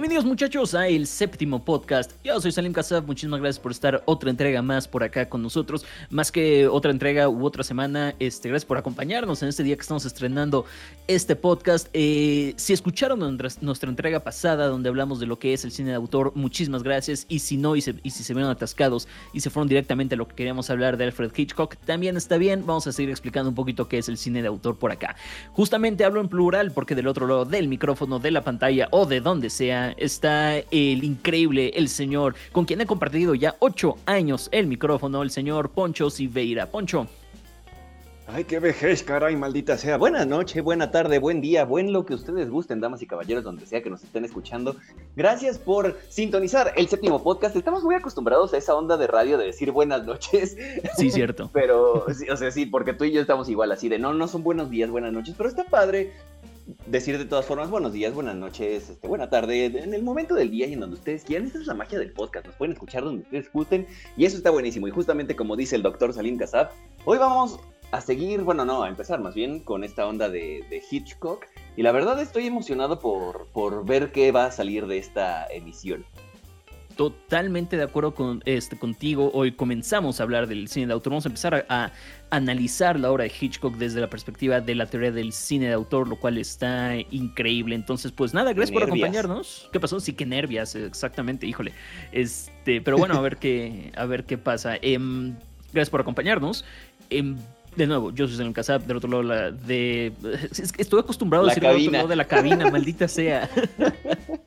Bienvenidos muchachos a el séptimo podcast. Yo soy Salim Kasab, muchísimas gracias por estar otra entrega más por acá con nosotros. Más que otra entrega u otra semana, este, gracias por acompañarnos en este día que estamos estrenando este podcast. Eh, si escucharon nuestra, entrega pasada donde hablamos de lo que es el cine de autor, muchísimas gracias. Y si no, y si se vieron atascados y se fueron directamente a lo que queríamos hablar de Alfred Hitchcock, también está bien. Vamos a seguir explicando un poquito qué es el cine de autor por acá. Justamente hablo en plural porque del otro lado del micrófono, de la pantalla o de donde sea, está el increíble, el señor, con quien he compartido ya ocho años el micrófono, el señor Poncho Siveira. Poncho. Ay, qué vejez, caray, maldita sea. Buena noche, buena tarde, buen día, buen lo que ustedes gusten, damas y caballeros, donde sea que nos estén escuchando. Gracias por sintonizar el séptimo podcast. Estamos muy acostumbrados a esa onda de radio de decir buenas noches. Sí, cierto. pero, o sea, sí, porque tú y yo estamos igual así de no, no son buenos días, buenas noches, pero está padre decir de todas formas buenos días, buenas noches, este, buena tarde, en el momento del día y en donde ustedes quieran. Esa es la magia del podcast, nos pueden escuchar donde ustedes gusten y eso está buenísimo. Y justamente como dice el doctor Salim Kassab, hoy vamos a seguir, bueno, no, a empezar más bien con esta onda de, Hitchcock. Y la verdad estoy emocionado por, por ver qué va a salir de esta emisión totalmente de acuerdo con, este, contigo. Hoy comenzamos a hablar del cine de autor. Vamos a empezar a, analizar la obra de Hitchcock desde la perspectiva de la teoría del cine de autor, lo cual está increíble. Entonces, pues nada, gracias por acompañarnos. ¿Qué pasó? Sí, que nervias, exactamente, híjole. Este, pero bueno, a ver qué, a ver qué pasa. Em, gracias por acompañarnos. Em, de nuevo, yo soy en Casap, del otro lado la de. Estoy acostumbrado a decir del otro lado de la cabina, maldita sea.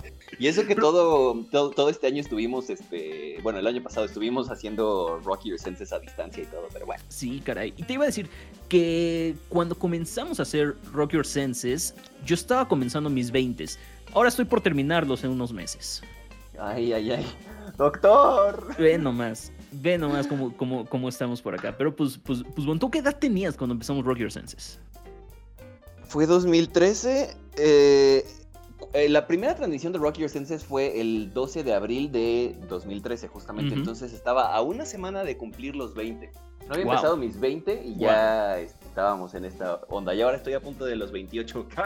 Y eso que todo, todo, este año estuvimos, este, bueno, el año pasado estuvimos haciendo Rocky Your Senses a distancia y todo, pero bueno. Sí, caray. Y te iba a decir que cuando comenzamos a hacer Rocky Your Senses, yo estaba comenzando mis 20 Ahora estoy por terminarlos en unos meses. Ay, ay, ay. Doctor. Ve nomás. Ve nomás cómo, cómo, cómo estamos por acá. Pero pues, pues, pues bueno, ¿tú qué edad tenías cuando empezamos Rock Your Senses? Fue 2013. Eh, eh, la primera transmisión de Rock Your Senses fue el 12 de abril de 2013, justamente. Entonces estaba a una semana de cumplir los 20. No había empezado mis 20 y ya estábamos en esta onda. Y ahora estoy a punto de los 28.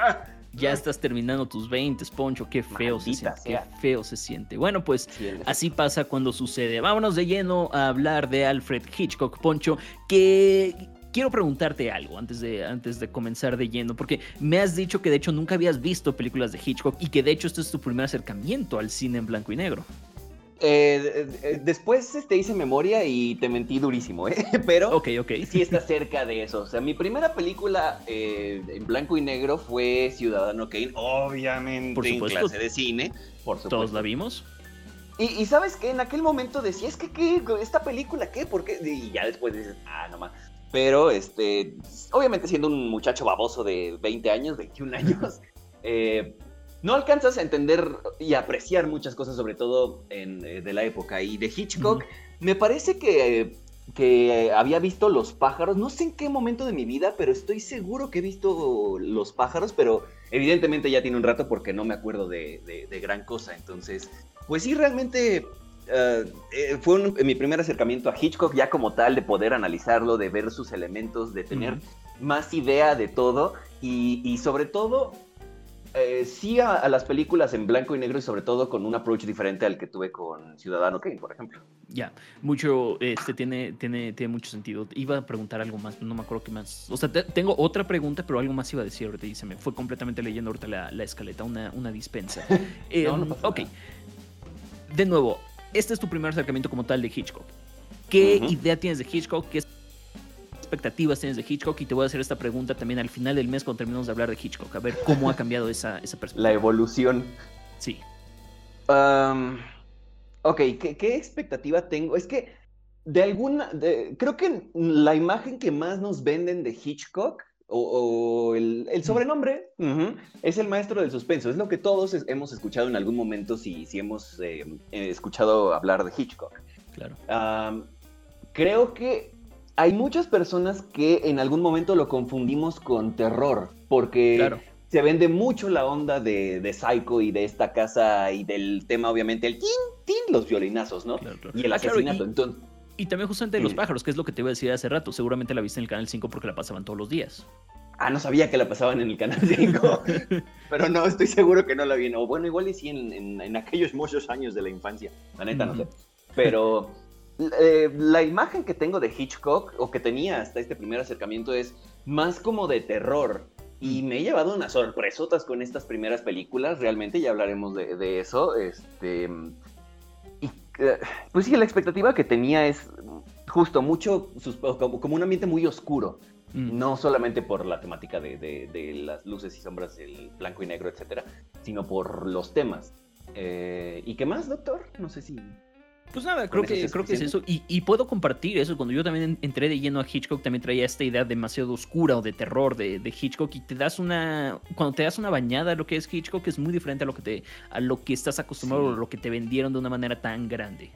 Ya estás terminando tus 20, Poncho. Qué feo se siente. Qué feo se siente. Bueno, pues así pasa cuando sucede. Vámonos de lleno a hablar de Alfred Hitchcock, Poncho, que quiero preguntarte algo antes de, antes de comenzar de lleno, porque me has dicho que de hecho nunca habías visto películas de Hitchcock y que de hecho este es tu primer acercamiento al cine en blanco y negro. Eh, eh, después te este, hice memoria y te mentí durísimo, ¿eh? Pero okay, okay. sí está cerca de eso. O sea, mi primera película eh, en blanco y negro fue Ciudadano Kane, obviamente por supuesto. en clase de cine, por supuesto. Todos la vimos. Y, sabes que en aquel momento decía, es que ¿qué? esta película, ¿qué? ¿Por qué? Y ya después dices, ah, no más. Pero, este, obviamente siendo un muchacho baboso de 20 años, 21 años, eh, no alcanzas a entender y apreciar muchas cosas, sobre todo en, eh, de la época. Y de Hitchcock, me parece que, que había visto Los pájaros, no sé en qué momento de mi vida, pero estoy seguro que he visto Los pájaros, pero evidentemente ya tiene un rato porque no me acuerdo de, de gran cosa. Entonces, pues sí, realmente eh, eh, fue mi primer acercamiento a Hitchcock ya como tal, de poder analizarlo, de ver sus elementos, de tener más idea de todo y, sobre todo, eh, sí a, las películas en blanco y negro y sobre todo con un approach diferente al que tuve con Ciudadano Kane, por ejemplo. Ya, mucho, este tiene, tiene, tiene mucho sentido. Iba a preguntar algo más, no me acuerdo qué más. O sea, tengo otra pregunta, pero algo más iba a decir ahorita y se me fue completamente leyendo ahorita la, escaleta, una, una dispensa. ok. De nuevo, este es tu primer acercamiento como tal de Hitchcock. ¿Qué idea tienes de Hitchcock? ¿Qué expectativas tienes de Hitchcock? Y te voy a hacer esta pregunta también al final del mes cuando terminemos de hablar de Hitchcock. A ver cómo ha cambiado esa, esa perspectiva. La evolución. Sí. ok, ¿qué, expectativa tengo? Es que de alguna, creo que la imagen que más nos venden de Hitchcock o, el, sobrenombre es el maestro del suspenso. Es lo que todos hemos escuchado en algún momento si, si hemos eh, eh, escuchado hablar de Hitchcock. Claro. creo que hay muchas personas que en algún momento lo confundimos con terror, porque se vende mucho la onda de, de, Psycho y de esta casa y del tema, obviamente, el tin, tin, los violinazos, ¿no? Y el asesinato. Entonces, y también justamente Los pájaros, que es lo que te iba a decir hace rato. Seguramente la viste en el Canal 5 porque la pasaban todos los días. Ah, no sabía que la pasaban en el Canal 5. pero no, estoy seguro que no la vi. O bueno, igual y sí en, en, aquellos muchos años de la infancia. La neta, no sé. Pero eh, la imagen que tengo de Hitchcock, o que tenía hasta este primer acercamiento, es más como de terror. Y me he llevado unas sorpresotas con estas primeras películas, realmente ya hablaremos de, eso. Este, pues sí, la expectativa que tenía es justo mucho, como un ambiente muy oscuro. Mm. No solamente por la temática de, las luces y sombras, el blanco y negro, etcétera, sino por los temas. Eh, ¿Y qué más, doctor? No sé si pues nada, creo que, creo que es eso. Y, puedo compartir eso. Cuando yo también entré de lleno a Hitchcock, también traía esta idea demasiado oscura o de terror de, Hitchcock. Y te das una. Cuando te das una bañada a lo que es Hitchcock, es muy diferente a lo que te, a lo que estás acostumbrado o lo que te vendieron de una manera tan grande.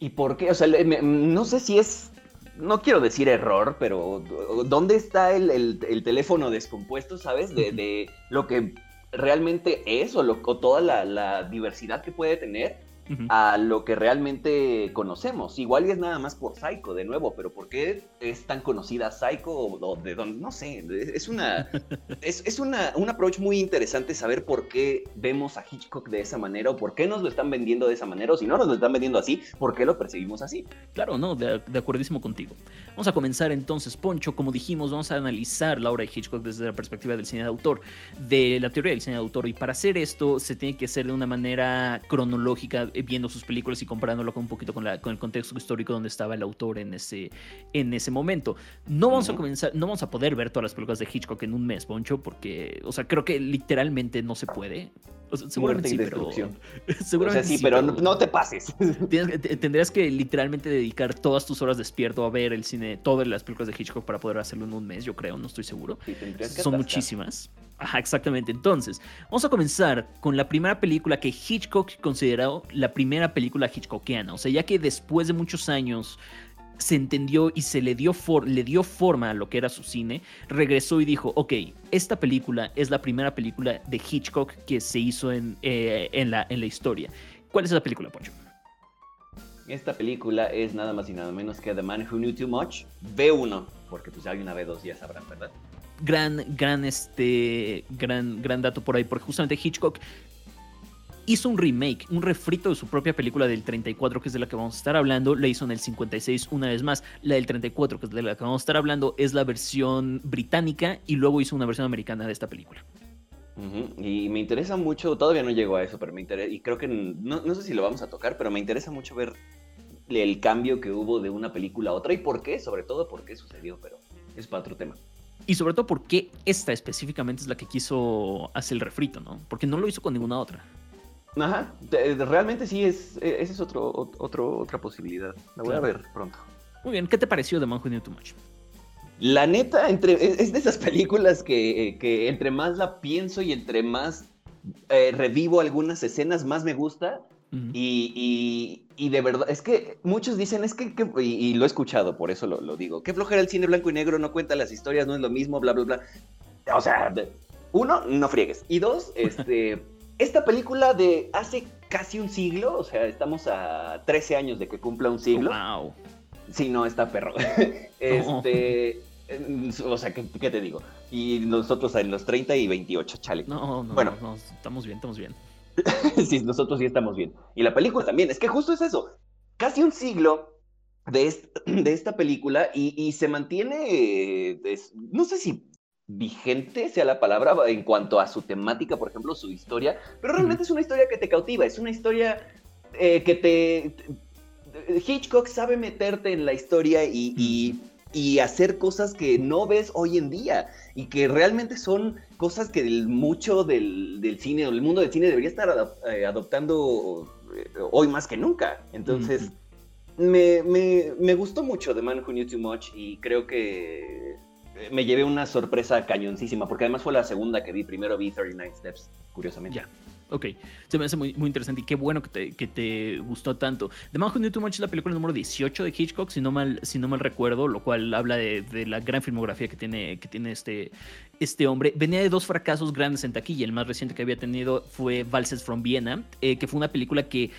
¿Y por qué? O sea, no sé si es. No quiero decir error, pero ¿dónde está el, teléfono descompuesto, sabes? De, lo que realmente es o, lo, toda la diversidad que puede tener a lo que realmente conocemos. Igual y es nada más por Psycho, de nuevo, pero ¿por qué es tan conocida Psycho? O, de dónde? No sé, es una. es, una, un approach muy interesante saber por qué vemos a Hitchcock de esa manera o por qué nos lo están vendiendo de esa manera, o si no nos lo están vendiendo así, ¿por qué lo percibimos así? Claro, no, de, de acuerdísimo contigo. Vamos a comenzar entonces, Poncho. Como dijimos, vamos a analizar la obra de Hitchcock desde la perspectiva del cine de autor, de la teoría del cine de autor. Y para hacer esto, se tiene que hacer de una manera cronológica viendo sus películas y comparándolo con un poquito con, la, con el contexto histórico donde estaba el autor en ese, en ese momento. No vamos a comenzar, no vamos a poder ver todas las películas de Hitchcock en un mes, Poncho, porque, o sea, creo que literalmente no se puede. seguramente sí, pero, seguramente sí, pero, no, te pases. tendrías que literalmente dedicar todas tus horas despierto a ver el cine, todas las películas de Hitchcock para poder hacerlo en un mes, yo creo, no estoy seguro. Son muchísimas. Ajá, exactamente. Entonces, vamos a comenzar con la primera película que Hitchcock consideró la primera película hitchcockiana. O sea, ya que después de muchos años se entendió y se le dio, le dio forma a lo que era su cine, regresó y dijo, ok, esta película es la primera película de Hitchcock que se hizo en, eh, en, la, en la historia. ¿Cuál es esa película, Poncho? Esta película es nada más y nada menos que The Man Who Knew Too Much, B1, porque pues hay una B2, ya sabrán, ¿verdad? Gran, gran, este, gran, gran dato por ahí, porque justamente Hitchcock hizo un remake, un refrito de su propia película del 34, que es de la que vamos a estar hablando, la hizo en el 56 una vez más. La del 34, que es de la que vamos a estar hablando, es la versión británica y luego hizo una versión americana de esta película. Y me interesa mucho, todavía no llegó a eso, pero me interesa, y creo que no, no sé si lo vamos a tocar, pero me interesa mucho ver el cambio que hubo de una película a otra y por qué, sobre todo por qué sucedió, pero es para otro tema. Y sobre todo porque esta específicamente es la que quiso hacer el refrito, ¿no? Porque no lo hizo con ninguna otra. Ajá, realmente sí, es, e, esa es otro, otro, otra posibilidad. La voy a ver pronto. Muy bien, ¿qué te pareció de Man Who Knew Too Much? La neta, entre, es de esas películas que, que entre más la pienso y entre más eh, revivo algunas escenas, más me gusta y, de verdad, es que muchos dicen, es que, y, lo he escuchado, por eso lo, digo, qué flojera el cine blanco y negro, no cuenta las historias, no es lo mismo, bla, bla, bla. O sea, uno, no friegues. Y dos, este, esta película de hace casi un siglo, o sea, estamos a 13 años de que cumpla un siglo. Wow. Sí, no, está perro. este, o sea, ¿qué, te digo? Y nosotros en los 30 y 28, chale. No, no, bueno, no, estamos bien, estamos bien. sí, nosotros sí estamos bien. Y la película también, es que justo es eso. Casi un siglo de, de esta película y, se mantiene, no sé si vigente sea la palabra en cuanto a su temática, por ejemplo, su historia, pero realmente es una historia que te cautiva, es una historia eh, que te... Hitchcock sabe meterte en la historia y y hacer cosas que no ves hoy en día y que realmente son cosas que mucho del, cine o el mundo del cine debería estar eh, adoptando eh, hoy más que nunca. Entonces, me, me, gustó mucho The Man Who Knew Too Much y creo que me llevé una sorpresa cañoncísima porque además fue la segunda que vi. Primero vi 39 Steps, curiosamente. Ya. Ok, se me hace muy, interesante y qué bueno que te, que te gustó tanto. The Man Who Knew Too Much es la película número 18 de Hitchcock, si no mal, si no mal recuerdo, lo cual habla de, de, la gran filmografía que tiene, que tiene este, este hombre. Venía de dos fracasos grandes en taquilla. El más reciente que había tenido fue Valses from Vienna, eh, que fue una película que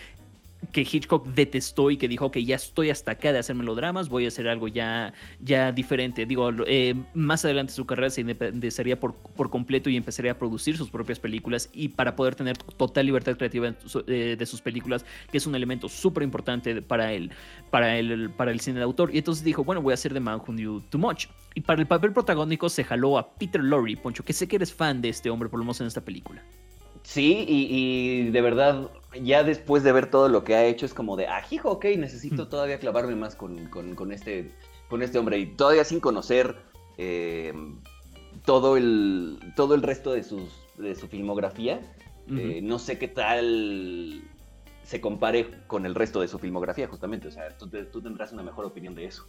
que Hitchcock detestó y que dijo que ya estoy hasta acá de hacer melodramas, voy a hacer algo ya, ya diferente. Digo, eh, más adelante su carrera se independizaría por, por completo y empezaría a producir sus propias películas y para poder tener total libertad creativa eh, de sus películas, que es un elemento súper importante para él, para el, para el cine de autor. Y entonces dijo, bueno, voy a hacer The Man Who Knew Too Much. Y para el papel protagónico se jaló a Peter Lorre, Poncho, que sé que eres fan de este hombre, por lo menos en esta película. Sí, y, de verdad, ya después de ver todo lo que ha hecho, es como de, ah, hijo, ok, necesito hmm. todavía clavarme más con, este, con este hombre. Y todavía sin conocer eh, todo, el, todo el resto de, sus, de su filmografía, eh, no sé qué tal se compare con el resto de su filmografía, justamente. O sea, tú, tú tendrás una mejor opinión de eso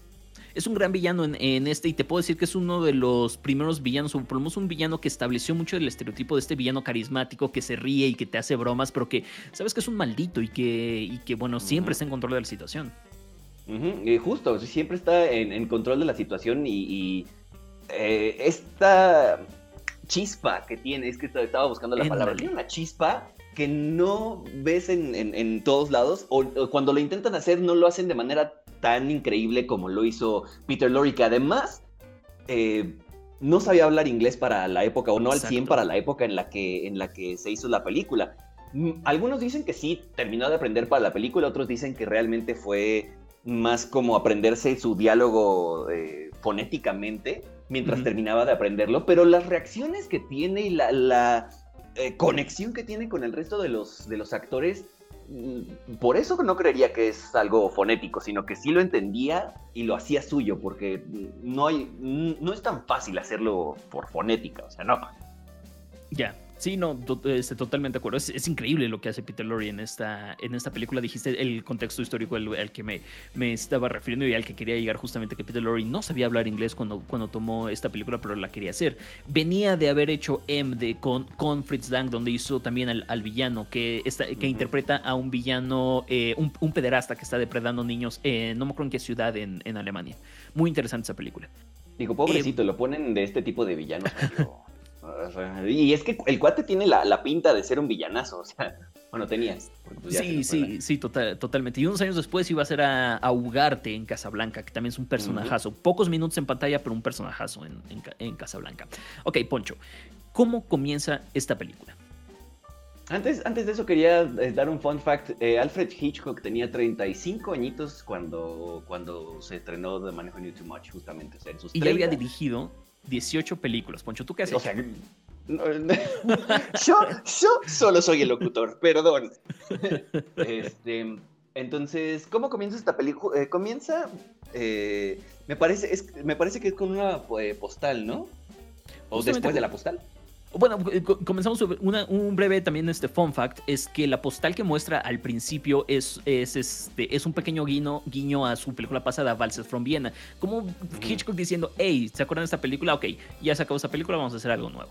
es un gran villano en, este y te puedo decir que es uno de los primeros villanos, o por lo menos un villano que estableció mucho el estereotipo de este villano carismático que se ríe y que te hace bromas, pero que sabes que es un maldito y que, y que bueno, siempre está en control de la situación. justo, siempre está en, control de la situación y, eh, esta chispa que tiene, es que estaba buscando la palabra, tiene una chispa que no ves en, todos lados, o, cuando lo intentan hacer no lo hacen de manera tan increíble como lo hizo Peter Lorre, que además eh, no sabía hablar inglés para la época, o no al 100 para la época en la, que, en la que se hizo la película. Mm, algunos dicen que sí, terminó de aprender para la película, otros dicen que realmente fue más como aprenderse su diálogo eh, fonéticamente mientras terminaba de aprenderlo, pero las reacciones que tiene y la, eh, conexión que tiene con el resto de los, de los actores Mm, por eso no creería que es algo fonético, sino que sí lo entendía y lo hacía suyo, porque no, hay, no es tan fácil hacerlo por fonética, o sea, no. Ya, Sí, no, este, totalmente de acuerdo. Es, increíble lo que hace Peter Lorre en esta, en esta película. Dijiste el contexto histórico al, que me, me, estaba refiriendo y al que quería llegar justamente que Peter Lorre no sabía hablar inglés cuando, cuando tomó esta película, pero la quería hacer. Venía de haber hecho M de, con, con Fritz Lang, donde hizo también al, villano, que, está, que interpreta a un villano, eh, un, pederasta que está depredando niños, no me acuerdo en qué ciudad en, en Alemania. Muy interesante esa película. Digo, pobrecito, eh, lo ponen de este tipo de villanos. Y es que el cuate tiene la, pinta de ser un villanazo, o sea, bueno, tenías. Pues sí, sí, sí, totalmente. Y unos años después iba a ser a, Ugarte en Casablanca, que también es un personajazo. Pocos minutos en pantalla, pero un personajazo en, en, Casablanca. Ok, Poncho, ¿cómo comienza esta película? Antes, antes de eso quería eh, dar un fun fact. Eh, Alfred Hitchcock tenía 35 añitos cuando, cuando se estrenó The Man Who Knew Too Much, justamente. y ya había dirigido 18 películas. Poncho, ¿tú qué haces? O sea, yo, yo solo soy el locutor, perdón. Este, entonces, ¿cómo comienza esta película? Eh, comienza, eh, me, parece, es, me parece que es con una eh, postal, ¿no? O después de la postal. Bueno, eh, comenzamos un breve también este fun fact, es que la postal que muestra al principio es, es, este, es un pequeño guiño, guiño a su película pasada, Valses from Vienna. Como Hitchcock diciendo, hey, ¿se acuerdan de esta película? Ok, ya se acabó esta película, vamos a hacer algo nuevo.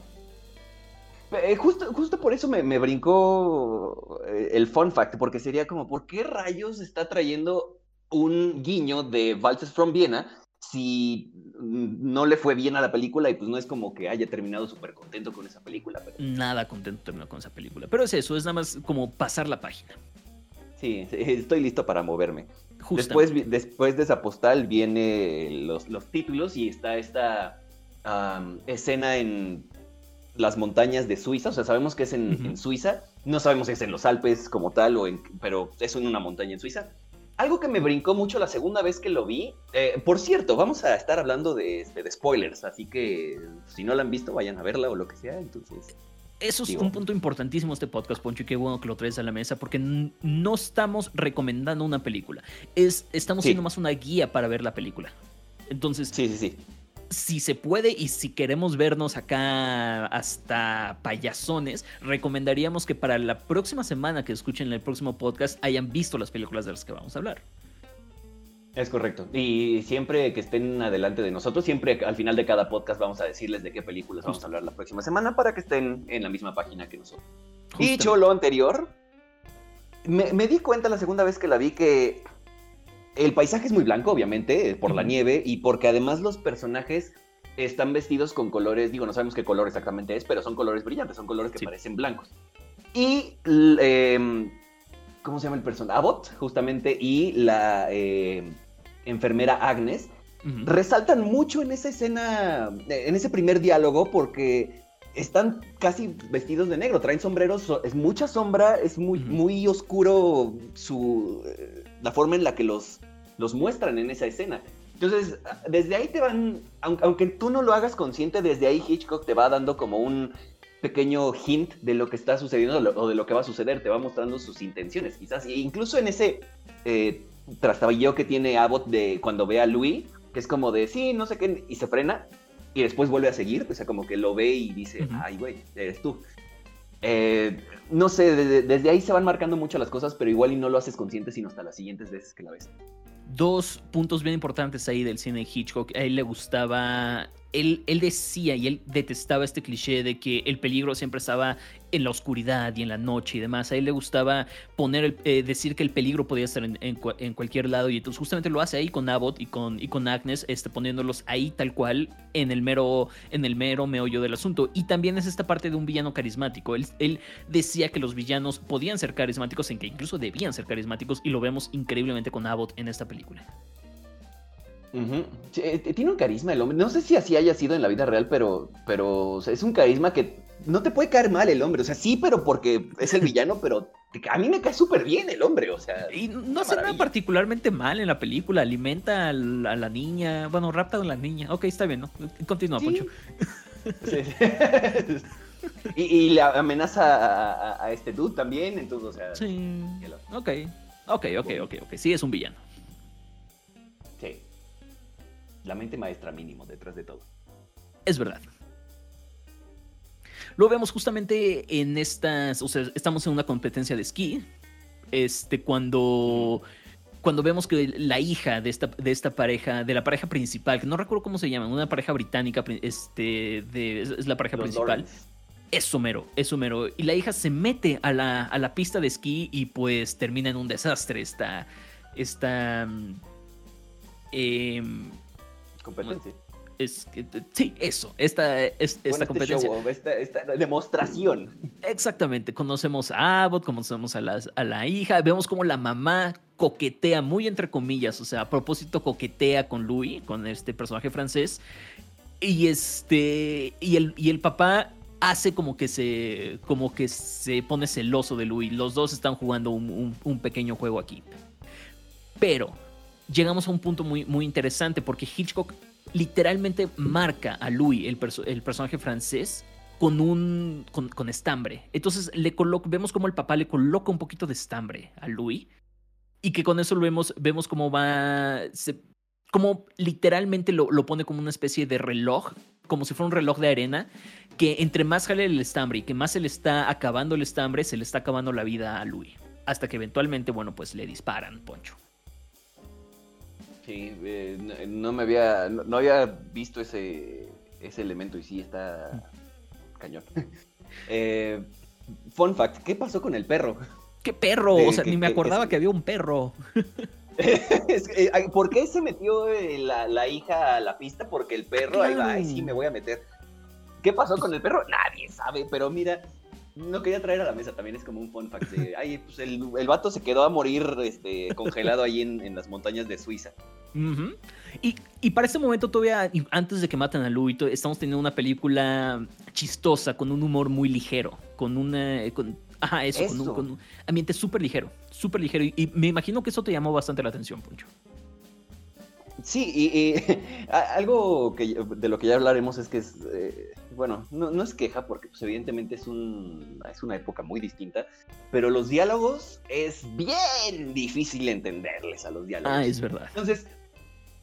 Eh, justo, justo por eso me, me, brincó eh, el fun fact, porque sería como, ¿por qué rayos está trayendo un guiño de Valses from Vienna si no le fue bien a la película y pues no es como que haya terminado súper contento con esa película. Nada contento terminó con esa película. Pero es eso, es nada más como pasar la página. Sí, estoy listo para moverme. Después, después de esa postal viene los, los títulos y está esta escena en las montañas de Suiza. O sea, sabemos que es en, Suiza. No sabemos si es en los Alpes como tal, o en, pero es en una montaña en Suiza. Algo que me brincó mucho la segunda vez que lo vi. Eh, por cierto, vamos a estar hablando este, de, spoilers, así que si no la han visto, vayan a verla o lo que sea. Entonces. Eso es un punto importantísimo este podcast, Poncho, y qué bueno que lo traes a la mesa, porque no estamos recomendando una película. Es, estamos siendo más una guía para ver la película. Entonces, sí, sí, sí si se puede y si queremos vernos acá hasta payasones, recomendaríamos que para la próxima semana que escuchen el próximo podcast hayan visto las películas de las que vamos a hablar. Es correcto. Y siempre que estén adelante de nosotros, siempre al final de cada podcast vamos a decirles de qué películas vamos a hablar la próxima semana para que estén en la misma página que nosotros. Dicho lo anterior, me, me di cuenta la segunda vez que la vi que el paisaje es muy blanco, obviamente, por la nieve y porque además los personajes están vestidos con colores, digo, no sabemos qué color exactamente es, pero son colores brillantes, son colores que parecen blancos. Y em, ¿cómo se llama el personaje? Abbott, justamente, y la eh, enfermera Agnes, resaltan mucho en esa escena, en ese primer diálogo, porque están casi vestidos de negro, traen sombreros, es mucha sombra, es muy, muy oscuro su, eh, la forma en la que los, los muestran en esa escena. Entonces, desde ahí te van, aunque tú no lo hagas consciente, desde ahí Hitchcock te va dando como un pequeño hint de lo que está sucediendo o de lo que va a suceder, te va mostrando sus intenciones, quizás. E incluso en ese eh, que tiene Abbott de cuando ve a Louis, que es como de, sí, no sé qué, y se frena, y después vuelve a seguir, o sea, como que lo ve y dice, ay, güey, eres tú. Eh, no sé, desde ahí se van marcando mucho las cosas, pero igual y no lo haces consciente sino hasta las siguientes veces que la ves. Dos puntos bien importantes ahí del cine Hitchcock. A él le gustaba él, decía y él detestaba este cliché de que el peligro siempre estaba en la oscuridad y en la noche y demás. A él le gustaba poner eh, decir que el peligro podía estar en, cualquier lado y entonces justamente lo hace ahí con Abbott y con, y con Agnes, este, poniéndolos ahí tal cual en el mero, en el mero meollo del asunto. Y también es esta parte de un villano carismático. Él, él decía que los villanos podían ser carismáticos, en que incluso debían ser carismáticos y lo vemos increíblemente con Abbott en esta película. Eh, tiene un carisma el hombre. No sé si así haya sido en la vida real, pero, pero es un carisma que no te puede caer mal el hombre. O sea, sí, pero porque es el villano, pero a mí me cae súper bien el hombre. O sea, y no hace nada particularmente mal en la película. Alimenta a la, niña. Bueno, rapta a la niña. Ok, está bien, ¿no? Continúa, Poncho. y, le amenaza a, este dude también. Entonces, o sea. Sí. Ok. Ok, ok, ok, ok. Sí, es un villano la mente maestra mínimo detrás de todo. Es verdad. Lo vemos justamente en estas, o sea, estamos en una competencia de esquí, este, cuando, cuando vemos que la hija de esta, de esta pareja, de la pareja principal, que no recuerdo cómo se llama, una pareja británica, este, de, es la pareja principal. Es Somero, es Somero. Y la hija se mete a la, a la pista de esquí y pues termina en un desastre. Esta, esta, eh, competencia. Es, sí, eso, esta, es, esta competencia. esta, demostración. Exactamente, conocemos a Abbott, conocemos a, a la hija, vemos como la mamá coquetea, muy entre comillas, o sea, a propósito coquetea con Louis, con este personaje francés, y este, y el, y el papá hace como que se, como que se pone celoso de Louis, los dos están jugando un, un pequeño juego aquí. Pero llegamos a un punto muy, muy interesante porque Hitchcock literalmente marca a Louis, el, el personaje francés, con un con, estambre. Entonces le vemos como el papá le coloca un poquito de estambre a Louis y que con eso lo vemos, vemos cómo va, como literalmente lo, lo, pone como una especie de reloj, como si fuera un reloj de arena, que entre más jale el estambre y que más se le está acabando el estambre, se le está acabando la vida a Louis. Hasta que eventualmente, bueno, pues le disparan, Poncho. Sí, eh, no, me había, no, había visto ese, ese elemento y sí está cañón. eh, fun fact, ¿qué pasó con el perro? ¿Qué perro? o sea, ni me acordaba que, había un perro. ¿Por qué se metió eh, la, hija a la pista? Porque el perro, ahí va, ay, sí, me voy a meter. ¿Qué pasó con el perro? Nadie sabe, pero mira, no quería traer a la mesa, también es como un fun fact. ay, pues el, el, vato se quedó a morir este, congelado ahí en, en las montañas de Suiza y, para este momento todavía, antes de que maten a Louis, estamos teniendo una película chistosa, con un humor muy ligero, con una... ajá, eso, Con, un, ambiente súper ligero, súper ligero. Y, me imagino que eso te llamó bastante la atención, Poncho. Sí, y, algo que, de lo que ya hablaremos es que es, eh, bueno, no, es queja porque pues, evidentemente es, un, es una época muy distinta, pero los diálogos es bien difícil entenderles a los diálogos. Ah, es verdad. Entonces,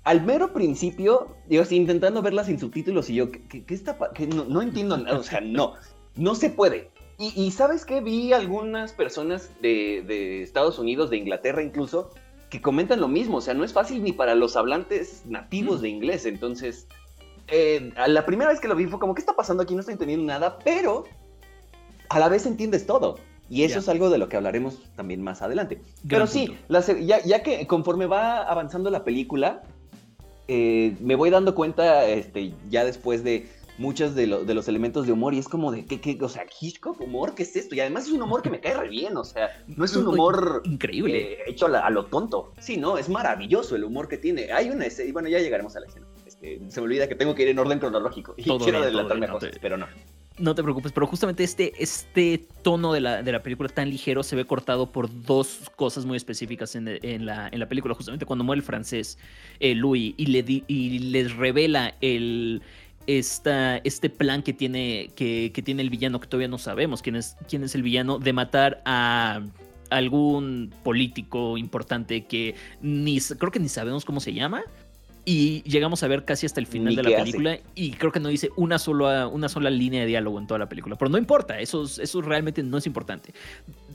al mero principio, digo, intentando verla sin subtítulos y yo, ¿qué, está que no, entiendo nada, o sea, no, no se puede. Y, sabes qué, vi algunas personas de, Estados Unidos, de Inglaterra incluso, que comentan lo mismo, o sea, no es fácil ni para los hablantes nativos mm. de inglés, entonces, eh, la primera vez que lo vi fue como, ¿qué está pasando aquí? No estoy entendiendo nada, pero a la vez entiendes todo. Y eso es algo de lo que hablaremos también más adelante. Pero sí, ya, ya, que conforme va avanzando la película, eh, me voy dando cuenta este, ya después de muchos de, de, los elementos de humor y es como de, ¿qué, qué, o sea, Hitchcock, humor, ¿qué es esto? Y además es un humor que me cae re bien, o sea, no es un humor increíble, eh, hecho a, lo tonto. Sí, no, es maravilloso el humor que tiene. Hay una escena, y bueno, ya llegaremos a la escena. Este, se me olvida que tengo que ir en orden cronológico y quiero adelantarme a cosas, pero no. No te preocupes, pero justamente este, este tono de la, de la, película tan ligero se ve cortado por dos cosas muy específicas en, en, la, en la, película. Justamente cuando muere el francés eh, Louis y, le y les revela el, esta, este plan que tiene, que, que, tiene el villano, que todavía no sabemos quién es, quién es el villano, de matar a algún político importante que ni creo que ni sabemos cómo se llama, y llegamos a ver casi hasta el final de la película y creo que no dice una sola, una sola línea de diálogo en toda la película. Pero no importa, eso, eso realmente no es importante.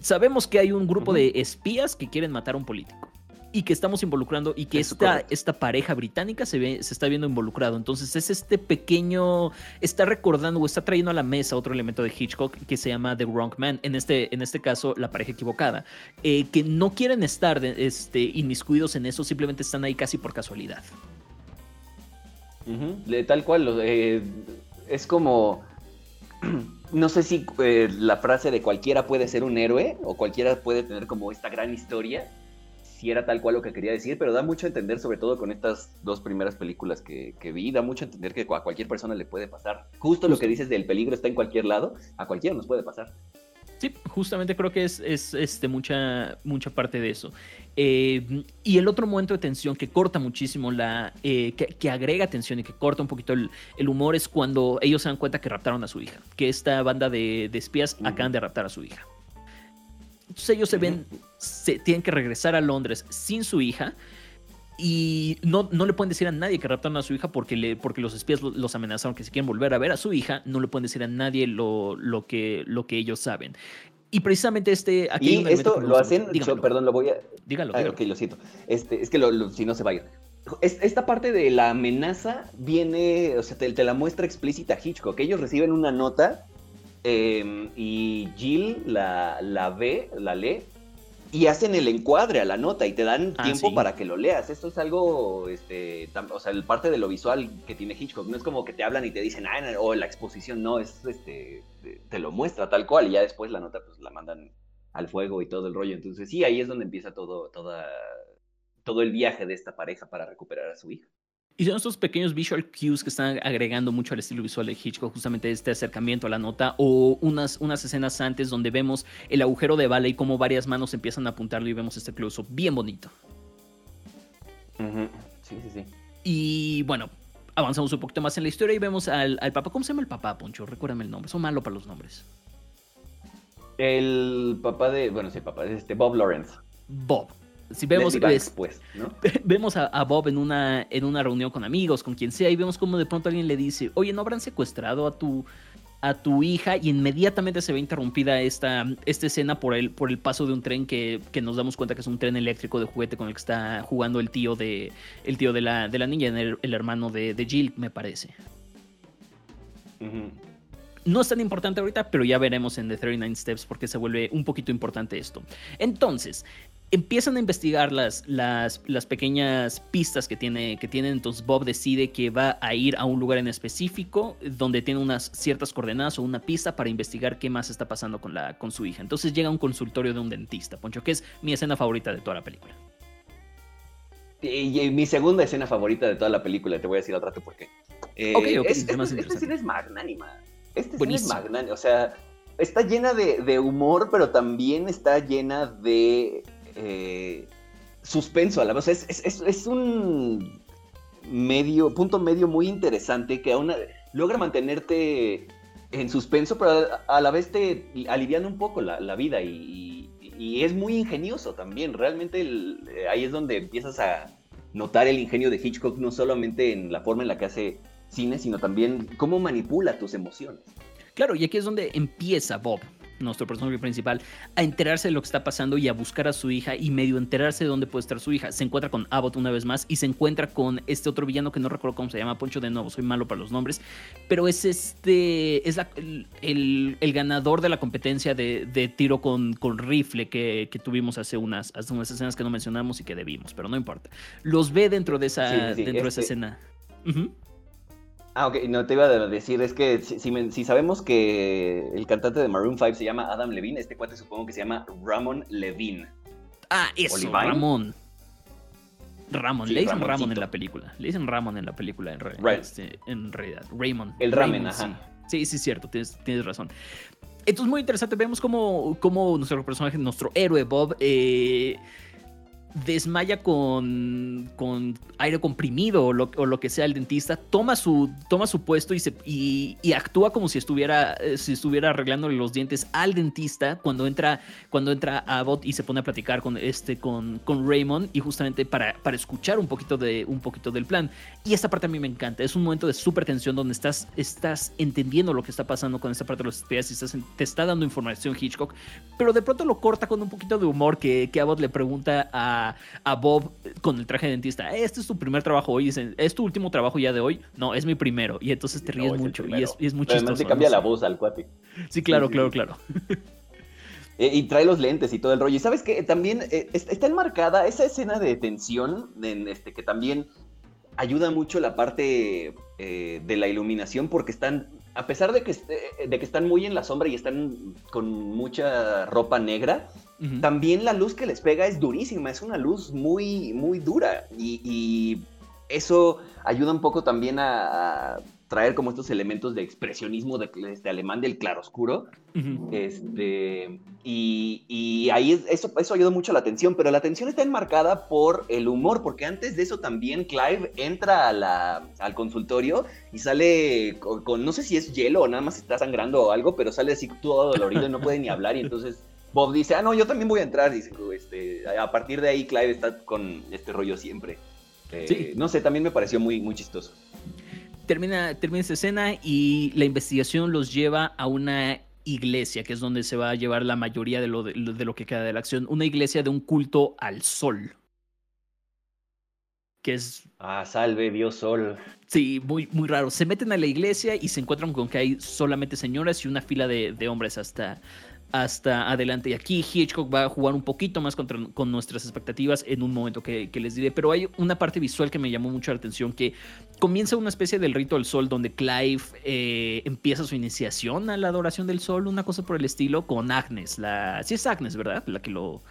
Sabemos que hay un grupo de espías que quieren matar a un político y que estamos involucrando y que esta, esta pareja británica se, ve, se está viendo involucrado. Entonces es este pequeño, está recordando o está trayendo a la mesa otro elemento de Hitchcock que se llama The Wrong Man, en este, en este caso la pareja equivocada, eh, que no quieren estar este, inmiscuidos en eso, simplemente están ahí casi por casualidad de tal cual, eh, es como, no sé si eh, la frase de cualquiera puede ser un héroe o cualquiera puede tener como esta gran historia, si era tal cual lo que quería decir, pero da mucho a entender, sobre todo con estas dos primeras películas que, que vi, da mucho a entender que a cualquier persona le puede pasar. Justo lo que dices del peligro está en cualquier lado, a cualquiera nos puede pasar. Sí, justamente creo que es, es este, mucha, mucha parte de eso. Eh, y el otro momento de tensión que corta muchísimo, la, eh, que, agrega tensión y que corta un poquito el, humor es cuando ellos se dan cuenta que raptaron a su hija, que esta banda de, espías acaban de raptar a su hija. Entonces ellos se ven, se, tienen que regresar a Londres sin su hija y no, no le pueden decir a nadie que raptaron a su hija porque, le, porque los espías los amenazaron que si quieren volver a ver a su hija, no le pueden decir a nadie lo, lo, que, lo que ellos saben. Y precisamente este. Aquí y esto lo hacen. perdón, lo voy a. Dígalo. Ah, ok, lo siento. Este, es que si no se vaya. esta parte de la amenaza viene. O sea, te, la muestra explícita Hitchcock. Ellos reciben una nota em, y Jill la, la ve, la lee y hacen el encuadre a la nota y te dan ah, tiempo para que lo leas. Esto es algo, este, o sea, el parte de lo visual que tiene Hitchcock. No es como que te hablan y te dicen, ah, o la exposición, no, es, este, te lo muestra tal cual y ya después la nota pues la mandan al fuego y todo el rollo. Entonces sí, ahí es donde empieza todo, toda, todo el viaje de esta pareja para recuperar a su hija. Y son estos pequeños visual cues que están agregando mucho al estilo visual de Hitchcock, justamente este acercamiento a la nota, o unas, unas escenas antes donde vemos el agujero de bala y cómo varias manos empiezan a apuntarlo y vemos este close bien bonito. Sí, sí, sí. Y bueno, avanzamos un poquito más en la historia y vemos al, al papá. ¿Cómo se llama el papá, Poncho? Recuérdame el nombre. Son malo para los nombres. El papá de. Bueno, sí, papá. Este, Bob Lawrence. Bob si vemos, pues, vemos a, Bob en una, en una reunión con amigos, con quien sea, y vemos como de pronto alguien le dice, oye, ¿no habrán secuestrado a tu, a tu hija? Y inmediatamente se ve interrumpida esta, esta escena por el, por el paso de un tren que, que, nos damos cuenta que es un tren eléctrico de juguete con el que está jugando el tío de, el tío de, la, de la niña, el, el hermano de, de, Jill, me parece. No es tan importante ahorita, pero ya veremos en The 39 Steps porque se vuelve un poquito importante esto. Entonces, empiezan a investigar las, las, las, pequeñas pistas que tiene, que tienen. Entonces Bob decide que va a ir a un lugar en específico donde tiene unas ciertas coordenadas o una pista para investigar qué más está pasando con, la, con su hija. Entonces llega a un consultorio de un dentista, Poncho, que es mi escena favorita de toda la película. Y, mi segunda escena favorita de toda la película, te voy a decir al rato por qué. Eh, ok, ok, es, esta escena es magnánima. Esta escena es magnánima. O sea, está llena de, de humor, pero también está llena de eh, suspenso a la vez. Es, un medio, punto medio muy interesante que aún logra mantenerte en suspenso, pero a, la vez te alivian un poco la, vida y, es muy ingenioso también. Realmente eh, ahí es donde empiezas a notar el ingenio de Hitchcock, no solamente en la forma en la que hace cine, sino también cómo manipula tus emociones. Claro, y aquí es donde empieza Bob, nuestro personaje principal, a enterarse de lo que está pasando y a buscar a su hija y medio enterarse de dónde puede estar su hija. Se encuentra con Abbott una vez más y se encuentra con este otro villano que no recuerdo cómo se llama, Poncho de nuevo, soy malo para los nombres, pero es este, es el, ganador de la competencia de, tiro con, con rifle que, tuvimos hace unas, hace unas escenas que no mencionamos y que debimos, pero no importa. Los ve dentro de esa, dentro de esa este escena. Ah, ok, no te iba a decir, es que si, si, sabemos que el cantante de Maroon 5 se llama Adam Levine, este cuate supongo que se llama Ramon Levine. Ah, eso, Ramón. Ramón, le dicen Ramón en la película. Le dicen Ramón en la película en, este, en realidad. Raymond. El ramen, ajá. Sí. sí, sí, es cierto, tienes, tienes razón. Entonces, muy interesante. Vemos cómo, cómo nuestro personaje, nuestro héroe Bob, eh, desmaya con, con aire comprimido o lo, que sea el dentista, toma su, toma su puesto y, se, y, actúa como si estuviera, eh, si estuviera arreglándole los dientes al dentista cuando entra, cuando entra Abbott y se pone a platicar con, este, con, con Raymond y justamente para, para escuchar un poquito, de, un poquito del plan. Y esta parte a mí me encanta, es un momento de súper tensión donde estás, estás entendiendo lo que está pasando con esta parte de los espías y estás, te está dando información Hitchcock, pero de pronto lo corta con un poquito de humor que, que Abbott le pregunta a a, Bob con el traje de dentista, este es tu primer trabajo hoy, dicen, ¿es tu último trabajo ya de hoy? No, es mi primero. Y entonces te ríes mucho y es, y es muy chistoso. cambia la voz al cuate. Sí, claro, claro, claro. Eh, y trae los lentes y todo el rollo. Y sabes que también eh, está enmarcada esa escena de tensión, en este, que también ayuda mucho la parte eh, de la iluminación, porque están, a pesar de que, de que están muy en la sombra y están con mucha ropa negra, también la luz que les pega es durísima, es una luz muy, muy dura y, eso ayuda un poco también a, traer como estos elementos de expresionismo de, este alemán del claroscuro. este, y, ahí eso, eso ayuda mucho a la atención, pero la atención está enmarcada por el humor, porque antes de eso también Clive entra al consultorio y sale con, no sé si es hielo o nada más está sangrando o algo, pero sale así todo dolorido y no puede ni hablar y entonces Bob dice, ah, no, yo también voy a entrar. Dice, este, a partir de ahí Clive está con este rollo siempre. Eh, sí. No sé, también me pareció muy, muy chistoso. Termina, termina esa escena y la investigación los lleva a una iglesia, que es donde se va a llevar la mayoría de lo, de, lo que queda de la acción. Una iglesia de un culto al sol. Que es. Ah, salve Dios Sol. Sí, muy, muy raro. Se meten a la iglesia y se encuentran con que hay solamente señoras y una fila de, de hombres hasta, hasta adelante. Y aquí Hitchcock va a jugar un poquito más contra, con nuestras expectativas en un momento que, les diré. Pero hay una parte visual que me llamó mucho la atención, que comienza una especie del rito del sol donde Clive eh, empieza su iniciación a la adoración del sol, una cosa por el estilo, con Agnes. La, sí es Agnes, ¿verdad? La que lo,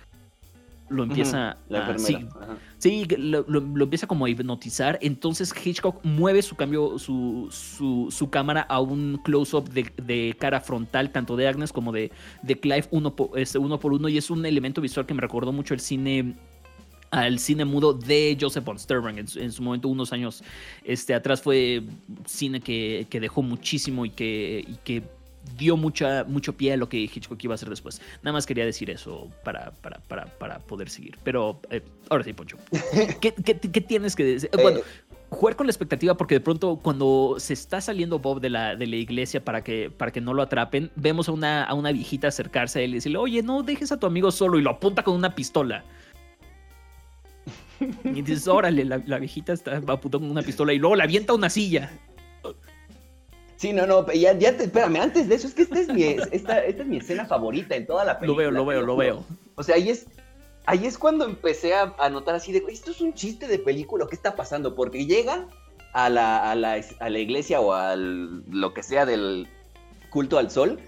lo empieza a, sí, sí lo, empieza como a hipnotizar. Entonces Hitchcock mueve su cambio su, su, cámara a un close-up de, cara frontal tanto de Agnes como de, de Clive uno por, este, uno por uno. Y es un elemento visual que me recordó mucho el cine al cine mudo de Joseph von Sturberg en su, momento unos años este atrás fue cine que, que dejó muchísimo y que, y que dio mucha, mucho pie a lo que Hitchcock iba a hacer después. Nada más quería decir eso para, para, para, para poder seguir. Pero eh, ahora sí, Poncho. ¿Qué, tienes que decir? Eh, bueno, jugar con la expectativa porque de pronto cuando se está saliendo Bob de la, de la iglesia para que, para que no lo atrapen, vemos a una, a una viejita acercarse a él y decirle, oye, no dejes a tu amigo solo y lo apunta con una pistola. Y dices, órale, la, la viejita está apuntando con una pistola y luego la avienta a una silla. Sí, no, no, ya, ya te, espérame, antes de eso, es que esta es, mi, esta, esta es mi escena favorita en toda la película. Lo veo, lo veo, lo veo. O sea, ahí es, ahí es cuando empecé a, notar así de, esto es un chiste de película, ¿qué está pasando? Porque llegan a la, a la, a la iglesia o a lo que sea del culto al sol,